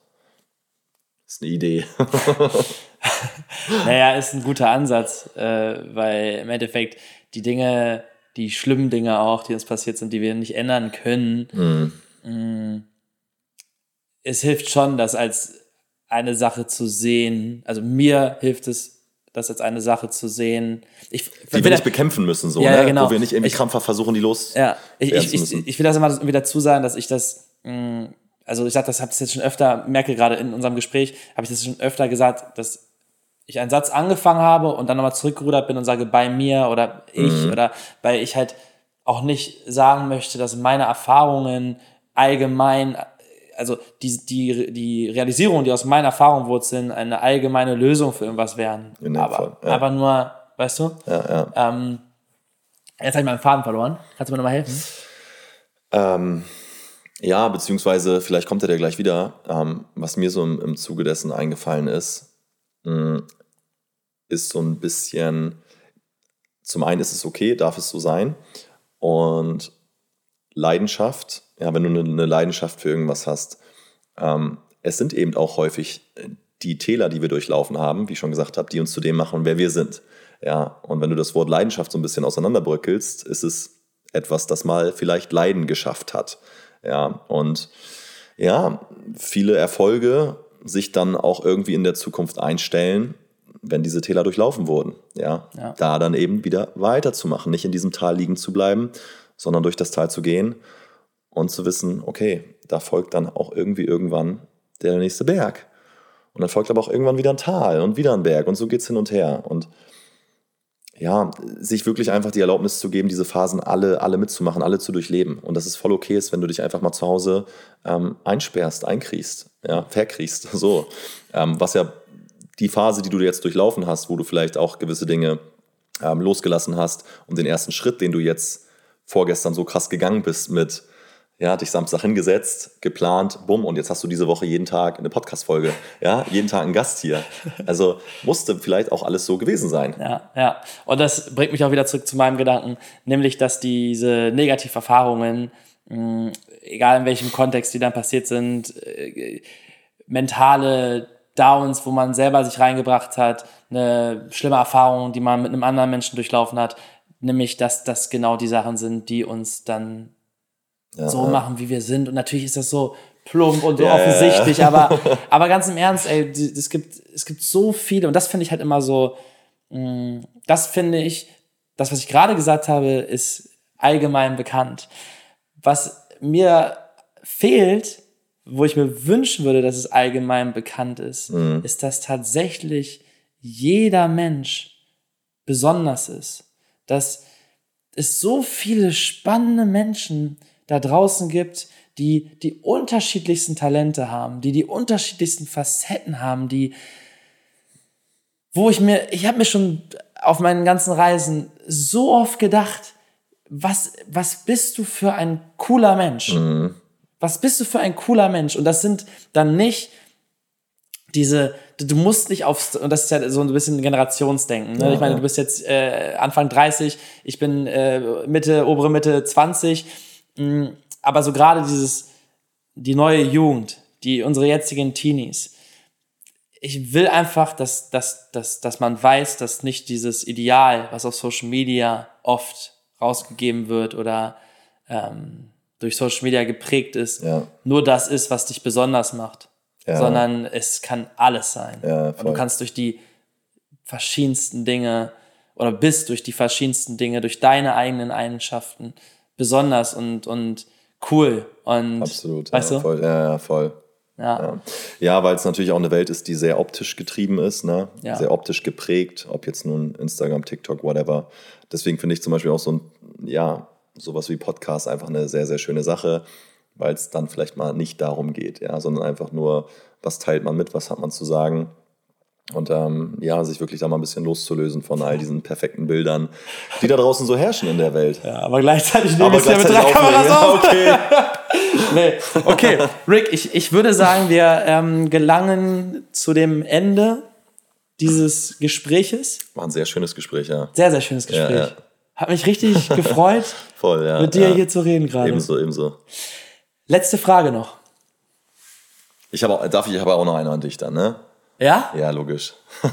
[SPEAKER 2] Ist eine Idee.
[SPEAKER 1] naja, ist ein guter Ansatz, äh, weil im Endeffekt die Dinge, die schlimmen Dinge auch, die uns passiert sind, die wir nicht ändern können, mhm. mh, es hilft schon, das als eine Sache zu sehen. Also mir hilft es, das als eine Sache zu sehen.
[SPEAKER 2] Ich, die wir nicht bekämpfen müssen, so, ja, ne? genau. wo wir nicht irgendwie ich, krampfhaft versuchen, die los.
[SPEAKER 1] Ja, ich, ich, ich, ich will das immer irgendwie dazu sagen, dass ich das mh, also ich sag, das habe ich jetzt schon öfter, merke gerade in unserem Gespräch, habe ich das schon öfter gesagt, dass ich einen Satz angefangen habe und dann nochmal zurückgerudert bin und sage bei mir oder ich mhm. oder weil ich halt auch nicht sagen möchte, dass meine Erfahrungen allgemein, also die, die, die Realisierung, die aus meiner Erfahrung wurzeln, eine allgemeine Lösung für irgendwas wären. aber, Fall, ja. aber nur, weißt du? Ja, ja. Ähm, jetzt habe ich meinen Faden verloren. Kannst du mir nochmal helfen?
[SPEAKER 2] Ähm, ja, beziehungsweise vielleicht kommt er ja gleich wieder. Ähm, was mir so im, im Zuge dessen eingefallen ist, mh, hm, ist so ein bisschen, zum einen ist es okay, darf es so sein. Und Leidenschaft, ja, wenn du eine, Leidenschaft für irgendwas hast, ähm, es sind eben auch häufig die Täler, die wir durchlaufen haben, wie ich schon gesagt habe, die uns zu dem machen, wer wir sind. Ja, und wenn du das Wort Leidenschaft so ein bisschen auseinanderbröckelst, ist es etwas, das mal vielleicht Leiden geschafft hat. Ja, und ja, viele Erfolge sich dann auch irgendwie in der Zukunft einstellen, wenn diese Täler durchlaufen wurden. Ja, ja. da dann eben wieder weiterzumachen, nicht in diesem Tal liegen zu bleiben, sondern durch das Tal zu gehen und zu wissen, okay, da folgt dann auch irgendwie irgendwann der nächste Berg. Und dann folgt aber auch irgendwann wieder ein Tal und wieder ein Berg und so geht es hin und her. Und ja, sich wirklich einfach die Erlaubnis zu geben, diese Phasen alle, alle mitzumachen, alle zu durchleben. Und dass es voll okay ist, wenn du dich einfach mal zu Hause ähm, einsperrst, einkriechst, ja, verkriechst, so. Ähm, was ja die Phase, die du jetzt durchlaufen hast, wo du vielleicht auch gewisse Dinge ähm, losgelassen hast und den ersten Schritt, den du jetzt vorgestern so krass gegangen bist mit, ja, dich Samstag hingesetzt, geplant, bumm, und jetzt hast du diese Woche jeden Tag eine Podcast-Folge, ja, jeden Tag einen Gast hier. Also musste vielleicht auch alles so gewesen sein.
[SPEAKER 1] Ja, ja. Und das bringt mich auch wieder zurück zu meinem Gedanken, nämlich, dass diese Negativerfahrungen, mh, egal in welchem Kontext die dann passiert sind, äh, mentale Downs, wo man selber sich reingebracht hat, eine schlimme Erfahrung, die man mit einem anderen Menschen durchlaufen hat, nämlich, dass das genau die Sachen sind, die uns dann ja, so machen, wie wir sind. Und natürlich ist das so plump und so ja, offensichtlich, ja. aber, aber ganz im Ernst, ey, es gibt, es gibt so viele, und das finde ich halt immer so, mh, mm, das finde ich, das, was ich gerade gesagt habe, ist allgemein bekannt. Was mir fehlt, wo ich mir wünschen würde, dass es allgemein bekannt ist, mhm. ist, dass tatsächlich jeder Mensch besonders ist. Dass es so viele spannende Menschen da draußen gibt, die die unterschiedlichsten Talente haben, die die unterschiedlichsten Facetten haben, die, wo ich mir, ich habe mir schon auf meinen ganzen Reisen so oft gedacht, was, was bist du für ein cooler Mensch? Mhm. Was bist du für ein cooler Mensch? Und das sind dann nicht diese, du musst nicht aufs, und das ist ja so ein bisschen Generationsdenken. Ne? Ja, ich meine, du bist jetzt äh, Anfang 30, ich bin äh, Mitte, obere Mitte 20 Mm, aber so gerade dieses, die neue Jugend, die, unsere jetzigen Teenies, ich will einfach, dass, dass, dass, dass man weiß, dass nicht dieses Ideal, was auf Social Media oft rausgegeben wird oder ähm, durch Social Media geprägt ist, ja. nur das ist, was dich besonders macht. Ja. Sondern es kann alles sein. Ja, Und du kannst durch die verschiedensten Dinge oder bist durch die verschiedensten Dinge, durch deine eigenen Eigenschaften besonders und, und cool. Und,
[SPEAKER 2] Absolut.
[SPEAKER 1] Weißt
[SPEAKER 2] ja,
[SPEAKER 1] du?
[SPEAKER 2] Voll, ja, ja, voll.
[SPEAKER 1] Ja.
[SPEAKER 2] Ja, ja weil es natürlich auch eine Welt ist, die sehr optisch getrieben ist, ne?
[SPEAKER 1] Ja.
[SPEAKER 2] sehr optisch geprägt, ob jetzt nun Instagram, TikTok, whatever. Deswegen finde ich zum Beispiel auch so ein, ja, sowas wie Podcast einfach eine sehr, sehr schöne Sache, weil es dann vielleicht mal nicht darum geht, ja, sondern einfach nur, was teilt man mit, was hat man zu sagen. Und ähm, ja, sich wirklich da mal ein bisschen loszulösen von all diesen perfekten Bildern, die da draußen so herrschen in der Welt.
[SPEAKER 1] Ja, aber gleichzeitig nehmen wir es ja mit drei Kameras.
[SPEAKER 2] Ja,
[SPEAKER 1] auf. nee. Okay, Rick, ich, ich würde sagen, wir ähm, gelangen zu dem Ende dieses Gespräches.
[SPEAKER 2] War ein sehr schönes Gespräch, ja.
[SPEAKER 1] Sehr, sehr schönes Gespräch.
[SPEAKER 2] Ja, ja.
[SPEAKER 1] Hat mich richtig gefreut,
[SPEAKER 2] Voll, ja.
[SPEAKER 1] mit dir hier zu reden gerade.
[SPEAKER 2] Ebenso, ebenso.
[SPEAKER 1] Letzte Frage noch.
[SPEAKER 2] Ich habe auch, darf ich, ich habe auch noch eine an dich dann, ne?
[SPEAKER 1] Ja?
[SPEAKER 2] Ja, logisch.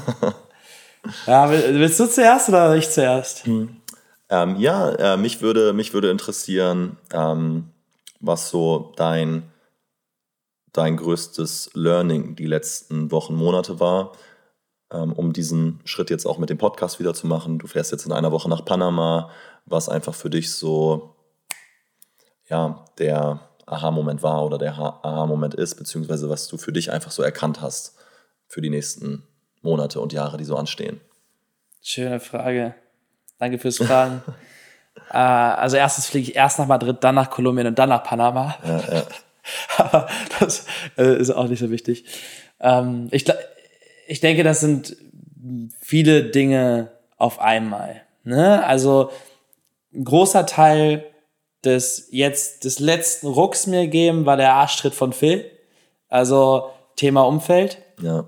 [SPEAKER 1] Ja, will- willst du zuerst oder ich zuerst?
[SPEAKER 2] Ähm, ja, äh, mich, würde, mich würde interessieren, ähm, was so dein, dein größtes Learning die letzten Wochen, Monate war, ähm, um diesen Schritt jetzt auch mit dem Podcast wieder zu machen. Du fährst jetzt in einer Woche nach Panama, was einfach für dich so ja, der Aha-Moment war oder der Ha- Aha-Moment ist, beziehungsweise was du für dich einfach so erkannt hast für die nächsten Monate und Jahre, die so anstehen.
[SPEAKER 1] Schöne Frage. Danke fürs Fragen. äh, also erstens fliege ich erst nach Madrid, dann nach Kolumbien und dann nach Panama. Aber das äh, ist auch nicht so wichtig. Ähm, ich, ich denke, das sind viele Dinge auf einmal. Ne? Also ein großer Teil des jetzt des letzten Rucks mir geben war der Arschtritt von Phil. Also Thema Umfeld.
[SPEAKER 2] Ja,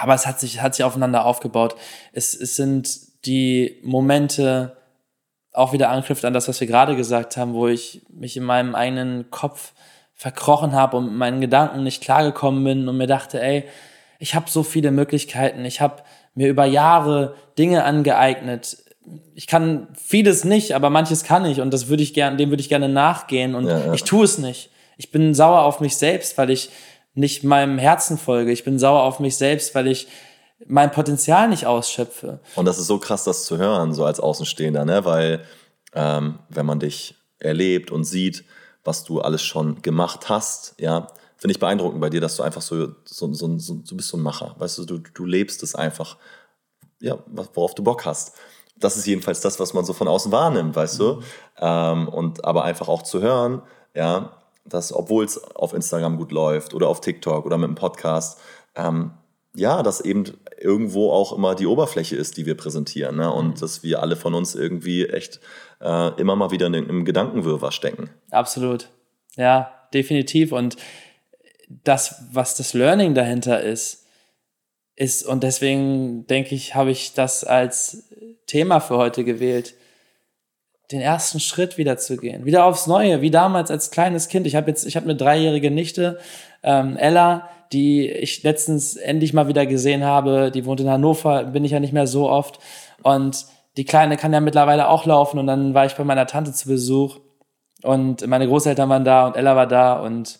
[SPEAKER 1] Aber es hat sich, hat sich aufeinander aufgebaut. Es, es sind die Momente, auch wieder anknüpft an das, was wir gerade gesagt haben, wo ich mich in meinem eigenen Kopf verkrochen habe und mit meinen Gedanken nicht klargekommen bin und mir dachte, ey, ich habe so viele Möglichkeiten, ich habe mir über Jahre Dinge angeeignet. Ich kann vieles nicht, aber manches kann ich und das würde ich gerne, dem würde ich gerne nachgehen und
[SPEAKER 2] Ja, ja.
[SPEAKER 1] ich tue es nicht. Ich bin sauer auf mich selbst, weil ich nicht meinem Herzen folge. Ich bin sauer auf mich selbst, weil ich mein Potenzial nicht ausschöpfe.
[SPEAKER 2] Und das ist so krass, das zu hören, so als Außenstehender, ne? weil ähm, wenn man dich erlebt und sieht, was du alles schon gemacht hast, ja, finde ich beeindruckend bei dir, dass du einfach so, so, so, so du bist so ein Macher, weißt du, du, du lebst es einfach, ja, worauf du Bock hast. Das ist jedenfalls das, was man so von außen wahrnimmt, weißt du. Ähm, und aber einfach auch zu hören, ja, dass obwohl es auf Instagram gut läuft oder auf TikTok oder mit einem Podcast, ähm, ja, dass eben irgendwo auch immer die Oberfläche ist, die wir präsentieren. Ne? Und dass wir alle von uns irgendwie echt äh, immer mal wieder in, im Gedankenwirrwarr stecken.
[SPEAKER 1] Absolut. Ja, definitiv. Und das, was das Learning dahinter ist, ist, und deswegen denke ich, habe ich das als Thema für heute gewählt, den ersten Schritt wieder zu gehen. Wieder aufs Neue, wie damals als kleines Kind. Ich habe jetzt, ich habe eine dreijährige Nichte, ähm, Ella, die ich letztens endlich mal wieder gesehen habe. Die wohnt in Hannover, bin ich ja nicht mehr so oft. Und die Kleine kann ja mittlerweile auch laufen. Und dann war ich bei meiner Tante zu Besuch und meine Großeltern waren da und Ella war da und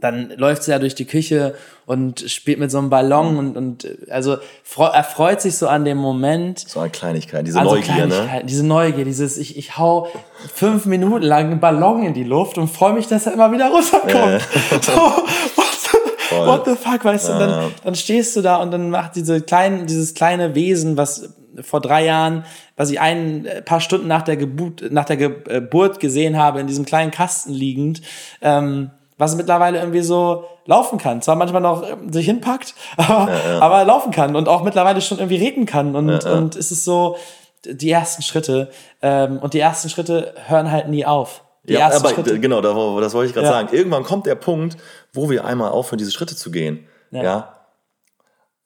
[SPEAKER 1] dann läuft sie ja durch die Küche und spielt mit so einem Ballon und, und äh, also freu- erfreut sich so an dem Moment.
[SPEAKER 2] So eine Kleinigkeit, diese
[SPEAKER 1] an so
[SPEAKER 2] Neugier, ne?
[SPEAKER 1] Diese Neugier, dieses, ich, ich hau fünf Minuten lang einen Ballon in die Luft und freue mich, dass er immer wieder runterkommt. So, what, what the fuck, weißt du? Und
[SPEAKER 2] Ja.
[SPEAKER 1] dann, dann stehst du da und dann macht diese kleinen, dieses kleine Wesen, was vor drei Jahren, was ich ein äh, paar Stunden nach der Geburt, nach der Geburt gesehen habe, in diesem kleinen Kasten liegend, ähm, was mittlerweile irgendwie so laufen kann. Zwar manchmal noch ähm, sich hinpackt, aber, aber laufen kann und auch mittlerweile schon irgendwie reden kann. Und, und es ist so die ersten Schritte. Ähm, und die ersten Schritte hören halt nie auf. Die
[SPEAKER 2] Ja,
[SPEAKER 1] ersten
[SPEAKER 2] aber
[SPEAKER 1] Schritte.
[SPEAKER 2] genau, da- das wollte ich gerade
[SPEAKER 1] Ja.
[SPEAKER 2] sagen. Irgendwann kommt der Punkt, wo wir einmal aufhören, diese Schritte zu gehen. Ja.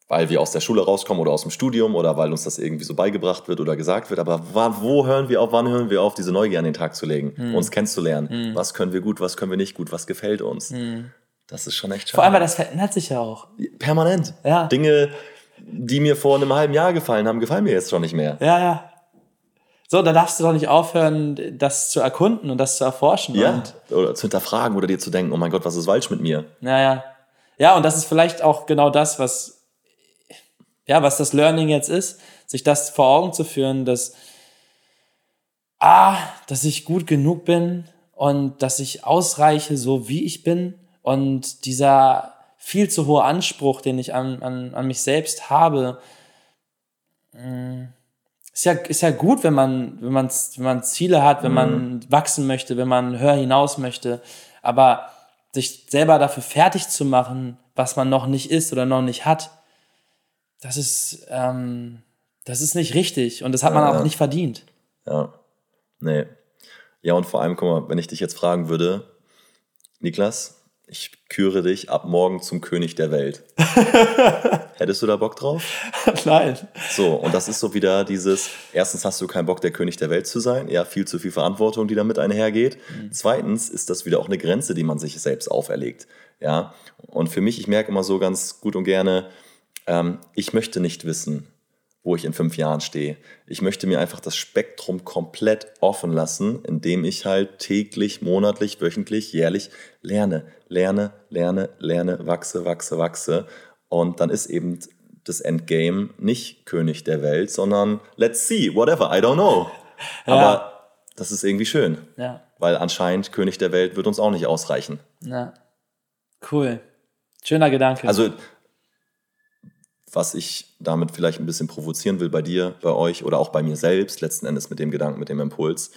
[SPEAKER 2] Weil wir aus der Schule rauskommen oder aus dem Studium oder weil uns das irgendwie so beigebracht wird oder gesagt wird. Aber wann, wo hören wir auf, wann hören wir auf, diese Neugier an den Tag zu legen,
[SPEAKER 1] Hm.
[SPEAKER 2] uns kennenzulernen? Was können wir gut, was können wir nicht gut, was gefällt uns? Das ist schon echt schade.
[SPEAKER 1] Vor allem, weil das verändert sich ja auch.
[SPEAKER 2] Permanent.
[SPEAKER 1] Ja.
[SPEAKER 2] Dinge, die mir vor einem halben Jahr gefallen haben, gefallen mir jetzt schon nicht mehr.
[SPEAKER 1] Ja, ja. So, da darfst du doch nicht aufhören, das zu erkunden und das zu erforschen.
[SPEAKER 2] Ja.
[SPEAKER 1] Und,
[SPEAKER 2] Oder zu hinterfragen oder dir zu denken, oh mein Gott, was ist falsch mit mir?
[SPEAKER 1] ja, ja. Ja, und das ist vielleicht auch genau das, was ja, was das Learning jetzt ist, sich das vor Augen zu führen, dass, ah, dass ich gut genug bin und dass ich ausreiche, so wie ich bin und dieser viel zu hohe Anspruch, den ich an, an, an mich selbst habe, mh, ist ja, ist ja gut, wenn man, wenn man, wenn man Ziele hat, wenn man mhm. wachsen möchte, wenn man höher hinaus möchte. Aber sich selber dafür fertig zu machen, was man noch nicht ist oder noch nicht hat, das ist, ähm, das ist nicht richtig und das hat man ja, auch nicht verdient.
[SPEAKER 2] Ja, nee. Ja, und vor allem, guck mal, wenn ich dich jetzt fragen würde, Niklas, ich küre dich ab morgen zum König der Welt. Hättest du da Bock drauf?
[SPEAKER 1] Nein.
[SPEAKER 2] So, und das ist so wieder dieses, erstens hast du keinen Bock, der König der Welt zu sein, ja, viel zu viel Verantwortung, die damit einhergeht. Mhm. Zweitens ist das wieder auch eine Grenze, die man sich selbst auferlegt, ja. Und für mich, ich merke immer so ganz gut und gerne, ähm, ich möchte nicht wissen, wo ich in fünf Jahren stehe. Ich möchte mir einfach das Spektrum komplett offen lassen, indem ich halt täglich, monatlich, wöchentlich, jährlich lerne, lerne, lerne, lerne, wachse, wachse, wachse. Und dann ist eben das Endgame nicht König der Welt, sondern let's see, whatever, I don't know. Ja. Aber das ist irgendwie schön. Ja. Weil anscheinend König der Welt wird uns auch nicht ausreichen.
[SPEAKER 1] Ja. Cool. Schöner Gedanke.
[SPEAKER 2] Also was ich damit vielleicht ein bisschen provozieren will bei dir, bei euch oder auch bei mir selbst, letzten Endes mit dem Gedanken, mit dem Impuls,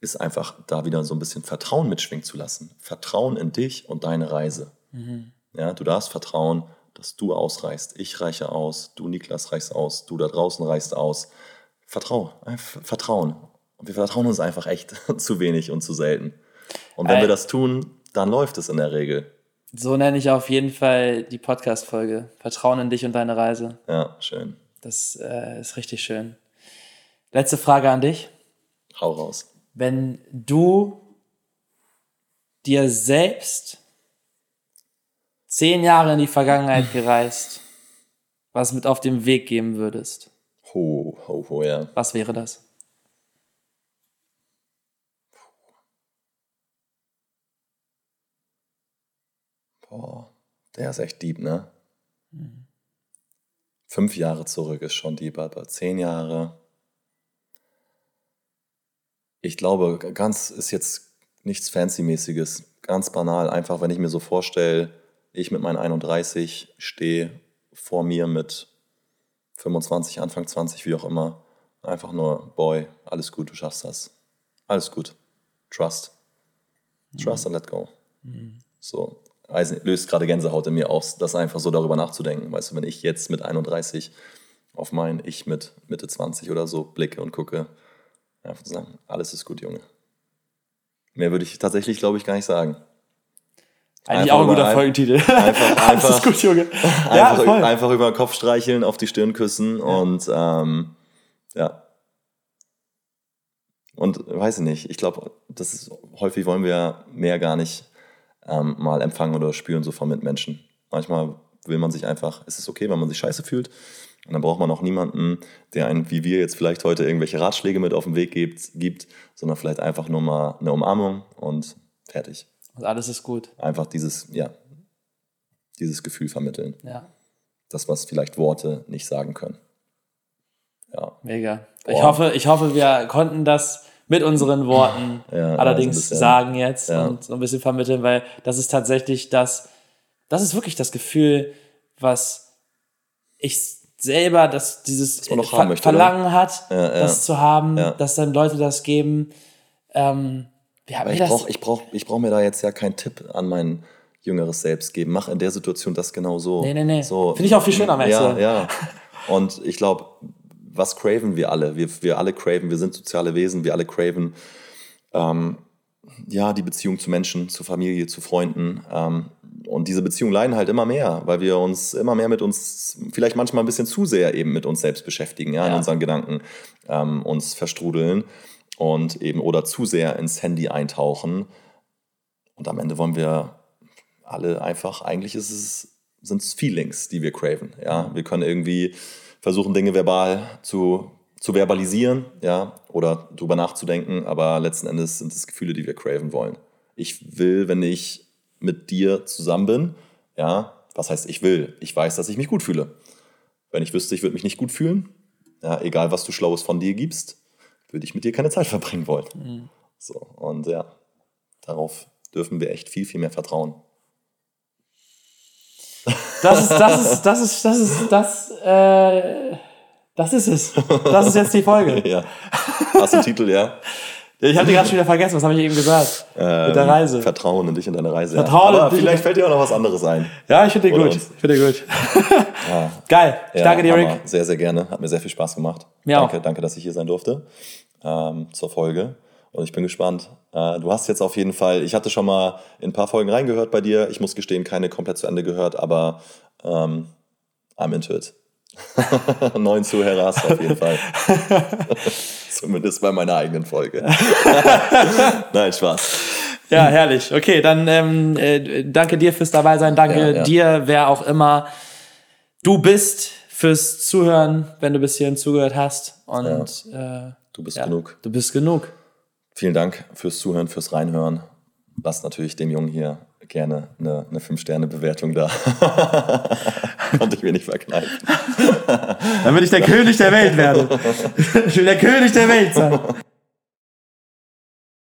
[SPEAKER 2] ist einfach da wieder so ein bisschen Vertrauen mitschwingen zu lassen. Vertrauen in dich und deine Reise. Mhm. Ja, du darfst vertrauen, dass du ausreichst. Ich reiche aus, du Niklas reichst aus, du da draußen reichst aus. Vertrau, Vertrauen. Und wir vertrauen uns einfach echt zu wenig und zu selten. Und wenn Ey. wir das tun, dann läuft es in der Regel.
[SPEAKER 1] So nenne ich auf jeden Fall die Podcast-Folge. Vertrauen in dich und deine Reise.
[SPEAKER 2] Ja, schön.
[SPEAKER 1] Das äh, ist richtig schön. Letzte Frage an dich.
[SPEAKER 2] Hau raus.
[SPEAKER 1] Wenn du dir selbst zehn Jahre in die Vergangenheit gereist, was mit auf dem Weg geben würdest.
[SPEAKER 2] Ho, ho, ho, ja.
[SPEAKER 1] Was wäre das?
[SPEAKER 2] Boah, der ist echt deep, ne? Mhm. Fünf Jahre zurück ist schon deep, aber zehn Jahre. Ich glaube, ganz ist jetzt nichts Fancy-mäßiges, ganz banal. Einfach, wenn ich mir so vorstelle, ich mit meinen 31 stehe vor mir mit 25, Anfang 20, wie auch immer. Einfach nur, Boy, alles gut, du schaffst das. Alles gut. Trust. Trust mhm. and let go. Mhm. So, löst gerade Gänsehaut in mir aus, das einfach so darüber nachzudenken. Weißt du, wenn ich jetzt mit 31 auf mein Ich mit Mitte 20 oder so blicke und gucke, einfach zu sagen, alles ist gut, Junge. Mehr würde ich tatsächlich, glaube ich, gar nicht sagen.
[SPEAKER 1] Eigentlich einfach auch ein guter Folgentitel. Einfach,
[SPEAKER 2] einfach, alles ist gut, Junge. Ja, einfach, voll. einfach über den Kopf streicheln, auf die Stirn küssen ja. und ähm, ja. Und weiß ich nicht, ich glaube, das ist häufig wollen wir mehr gar nicht ähm, mal empfangen oder spüren, so von Mitmenschen. Manchmal will man sich einfach, es ist okay, wenn man sich scheiße fühlt. Und dann braucht man auch niemanden, der einen, wie wir jetzt vielleicht heute, irgendwelche Ratschläge mit auf den Weg gibt, gibt sondern vielleicht einfach nur mal eine Umarmung und fertig.
[SPEAKER 1] Und alles ist gut.
[SPEAKER 2] Einfach dieses, ja, dieses Gefühl vermitteln.
[SPEAKER 1] Ja.
[SPEAKER 2] Das, was vielleicht Worte nicht sagen können. Ja.
[SPEAKER 1] Mega. Ich hoffe, ich hoffe, wir konnten das mit unseren Worten ja, allerdings ja, sagen jetzt ja. und so ein bisschen vermitteln, weil das ist tatsächlich das, das ist wirklich das Gefühl, was ich selber, dass dieses das Ver möchte, Verlangen oder? hat, das zu haben, dass dann Leute das geben. Ähm,
[SPEAKER 2] ja, ich brauche ich brauch, ich brauch mir da jetzt ja keinen Tipp an mein jüngeres Selbst geben. Mach in der Situation das genau so.
[SPEAKER 1] Nee, nee, nee.
[SPEAKER 2] So,
[SPEAKER 1] Finde ich auch viel schöner,
[SPEAKER 2] Ja, ja. Und ich glaube, was craven wir alle? Wir, wir alle craven, wir sind soziale Wesen, wir alle craven ähm, ja, die Beziehung zu Menschen, zu Familie, zu Freunden. Ähm, und diese Beziehungen leiden halt immer mehr, weil wir uns immer mehr mit uns, vielleicht manchmal ein bisschen zu sehr eben mit uns selbst beschäftigen, ja, ja. in unseren Gedanken ähm, uns verstrudeln und eben oder zu sehr ins Handy eintauchen. Und am Ende wollen wir alle einfach, eigentlich ist es, sind es Feelings, die wir craven. Ja? Wir können irgendwie versuchen, Dinge verbal zu, zu verbalisieren, ja, oder drüber nachzudenken, aber letzten Endes sind es Gefühle, die wir craven wollen. Ich will, wenn ich mit dir zusammen bin, ja, was heißt ich will? Ich weiß, dass ich mich gut fühle. Wenn ich wüsste, ich würde mich nicht gut fühlen, ja, egal was du Schlaues von dir gibst, würde ich mit dir keine Zeit verbringen wollen. Mhm. So, und ja, darauf dürfen wir echt viel, viel mehr vertrauen.
[SPEAKER 1] Das ist, das ist, das ist, das ist, das, äh, das ist es. Das ist jetzt die Folge.
[SPEAKER 2] ja. Hast du einen Titel, ja?
[SPEAKER 1] Ich hatte gerade schon wieder vergessen, was habe ich eben gesagt?
[SPEAKER 2] Ähm,
[SPEAKER 1] Mit der Reise.
[SPEAKER 2] Vertrauen in dich und deine Reise.
[SPEAKER 1] Vertrauen
[SPEAKER 2] ja.
[SPEAKER 1] in dich
[SPEAKER 2] vielleicht fällt dir auch noch was anderes ein.
[SPEAKER 1] Ja, ich finde den gut. Ich finde den gut. ja. Geil. Ich
[SPEAKER 2] ja,
[SPEAKER 1] danke dir, Rick.
[SPEAKER 2] Sehr, sehr gerne. Hat mir sehr viel Spaß gemacht.
[SPEAKER 1] Mir
[SPEAKER 2] danke,
[SPEAKER 1] auch.
[SPEAKER 2] danke, dass ich hier sein durfte ähm, zur Folge. Und ich bin gespannt. Äh, du hast jetzt auf jeden Fall, ich hatte schon mal in ein paar Folgen reingehört bei dir. Ich muss gestehen, keine komplett zu Ende gehört, aber ähm, I'm into it. Neun Zuhörer hast du auf jeden Fall. Zumindest bei meiner eigenen Folge. Nein, Spaß.
[SPEAKER 1] Ja, herrlich. Okay, dann ähm, äh, danke dir fürs dabei sein. Danke
[SPEAKER 2] Ja, ja.
[SPEAKER 1] dir, wer auch immer du bist, fürs Zuhören, wenn du bis hierhin zugehört hast. Und äh,
[SPEAKER 2] Du bist
[SPEAKER 1] ja,
[SPEAKER 2] genug.
[SPEAKER 1] du bist genug.
[SPEAKER 2] Vielen Dank fürs Zuhören, fürs Reinhören. Lasst natürlich dem Jungen hier gerne eine, eine 5-Sterne-Bewertung da. Konnte ich mir nicht verkneifen.
[SPEAKER 1] Damit ich der König der Welt werde. Ich will der König der Welt sein.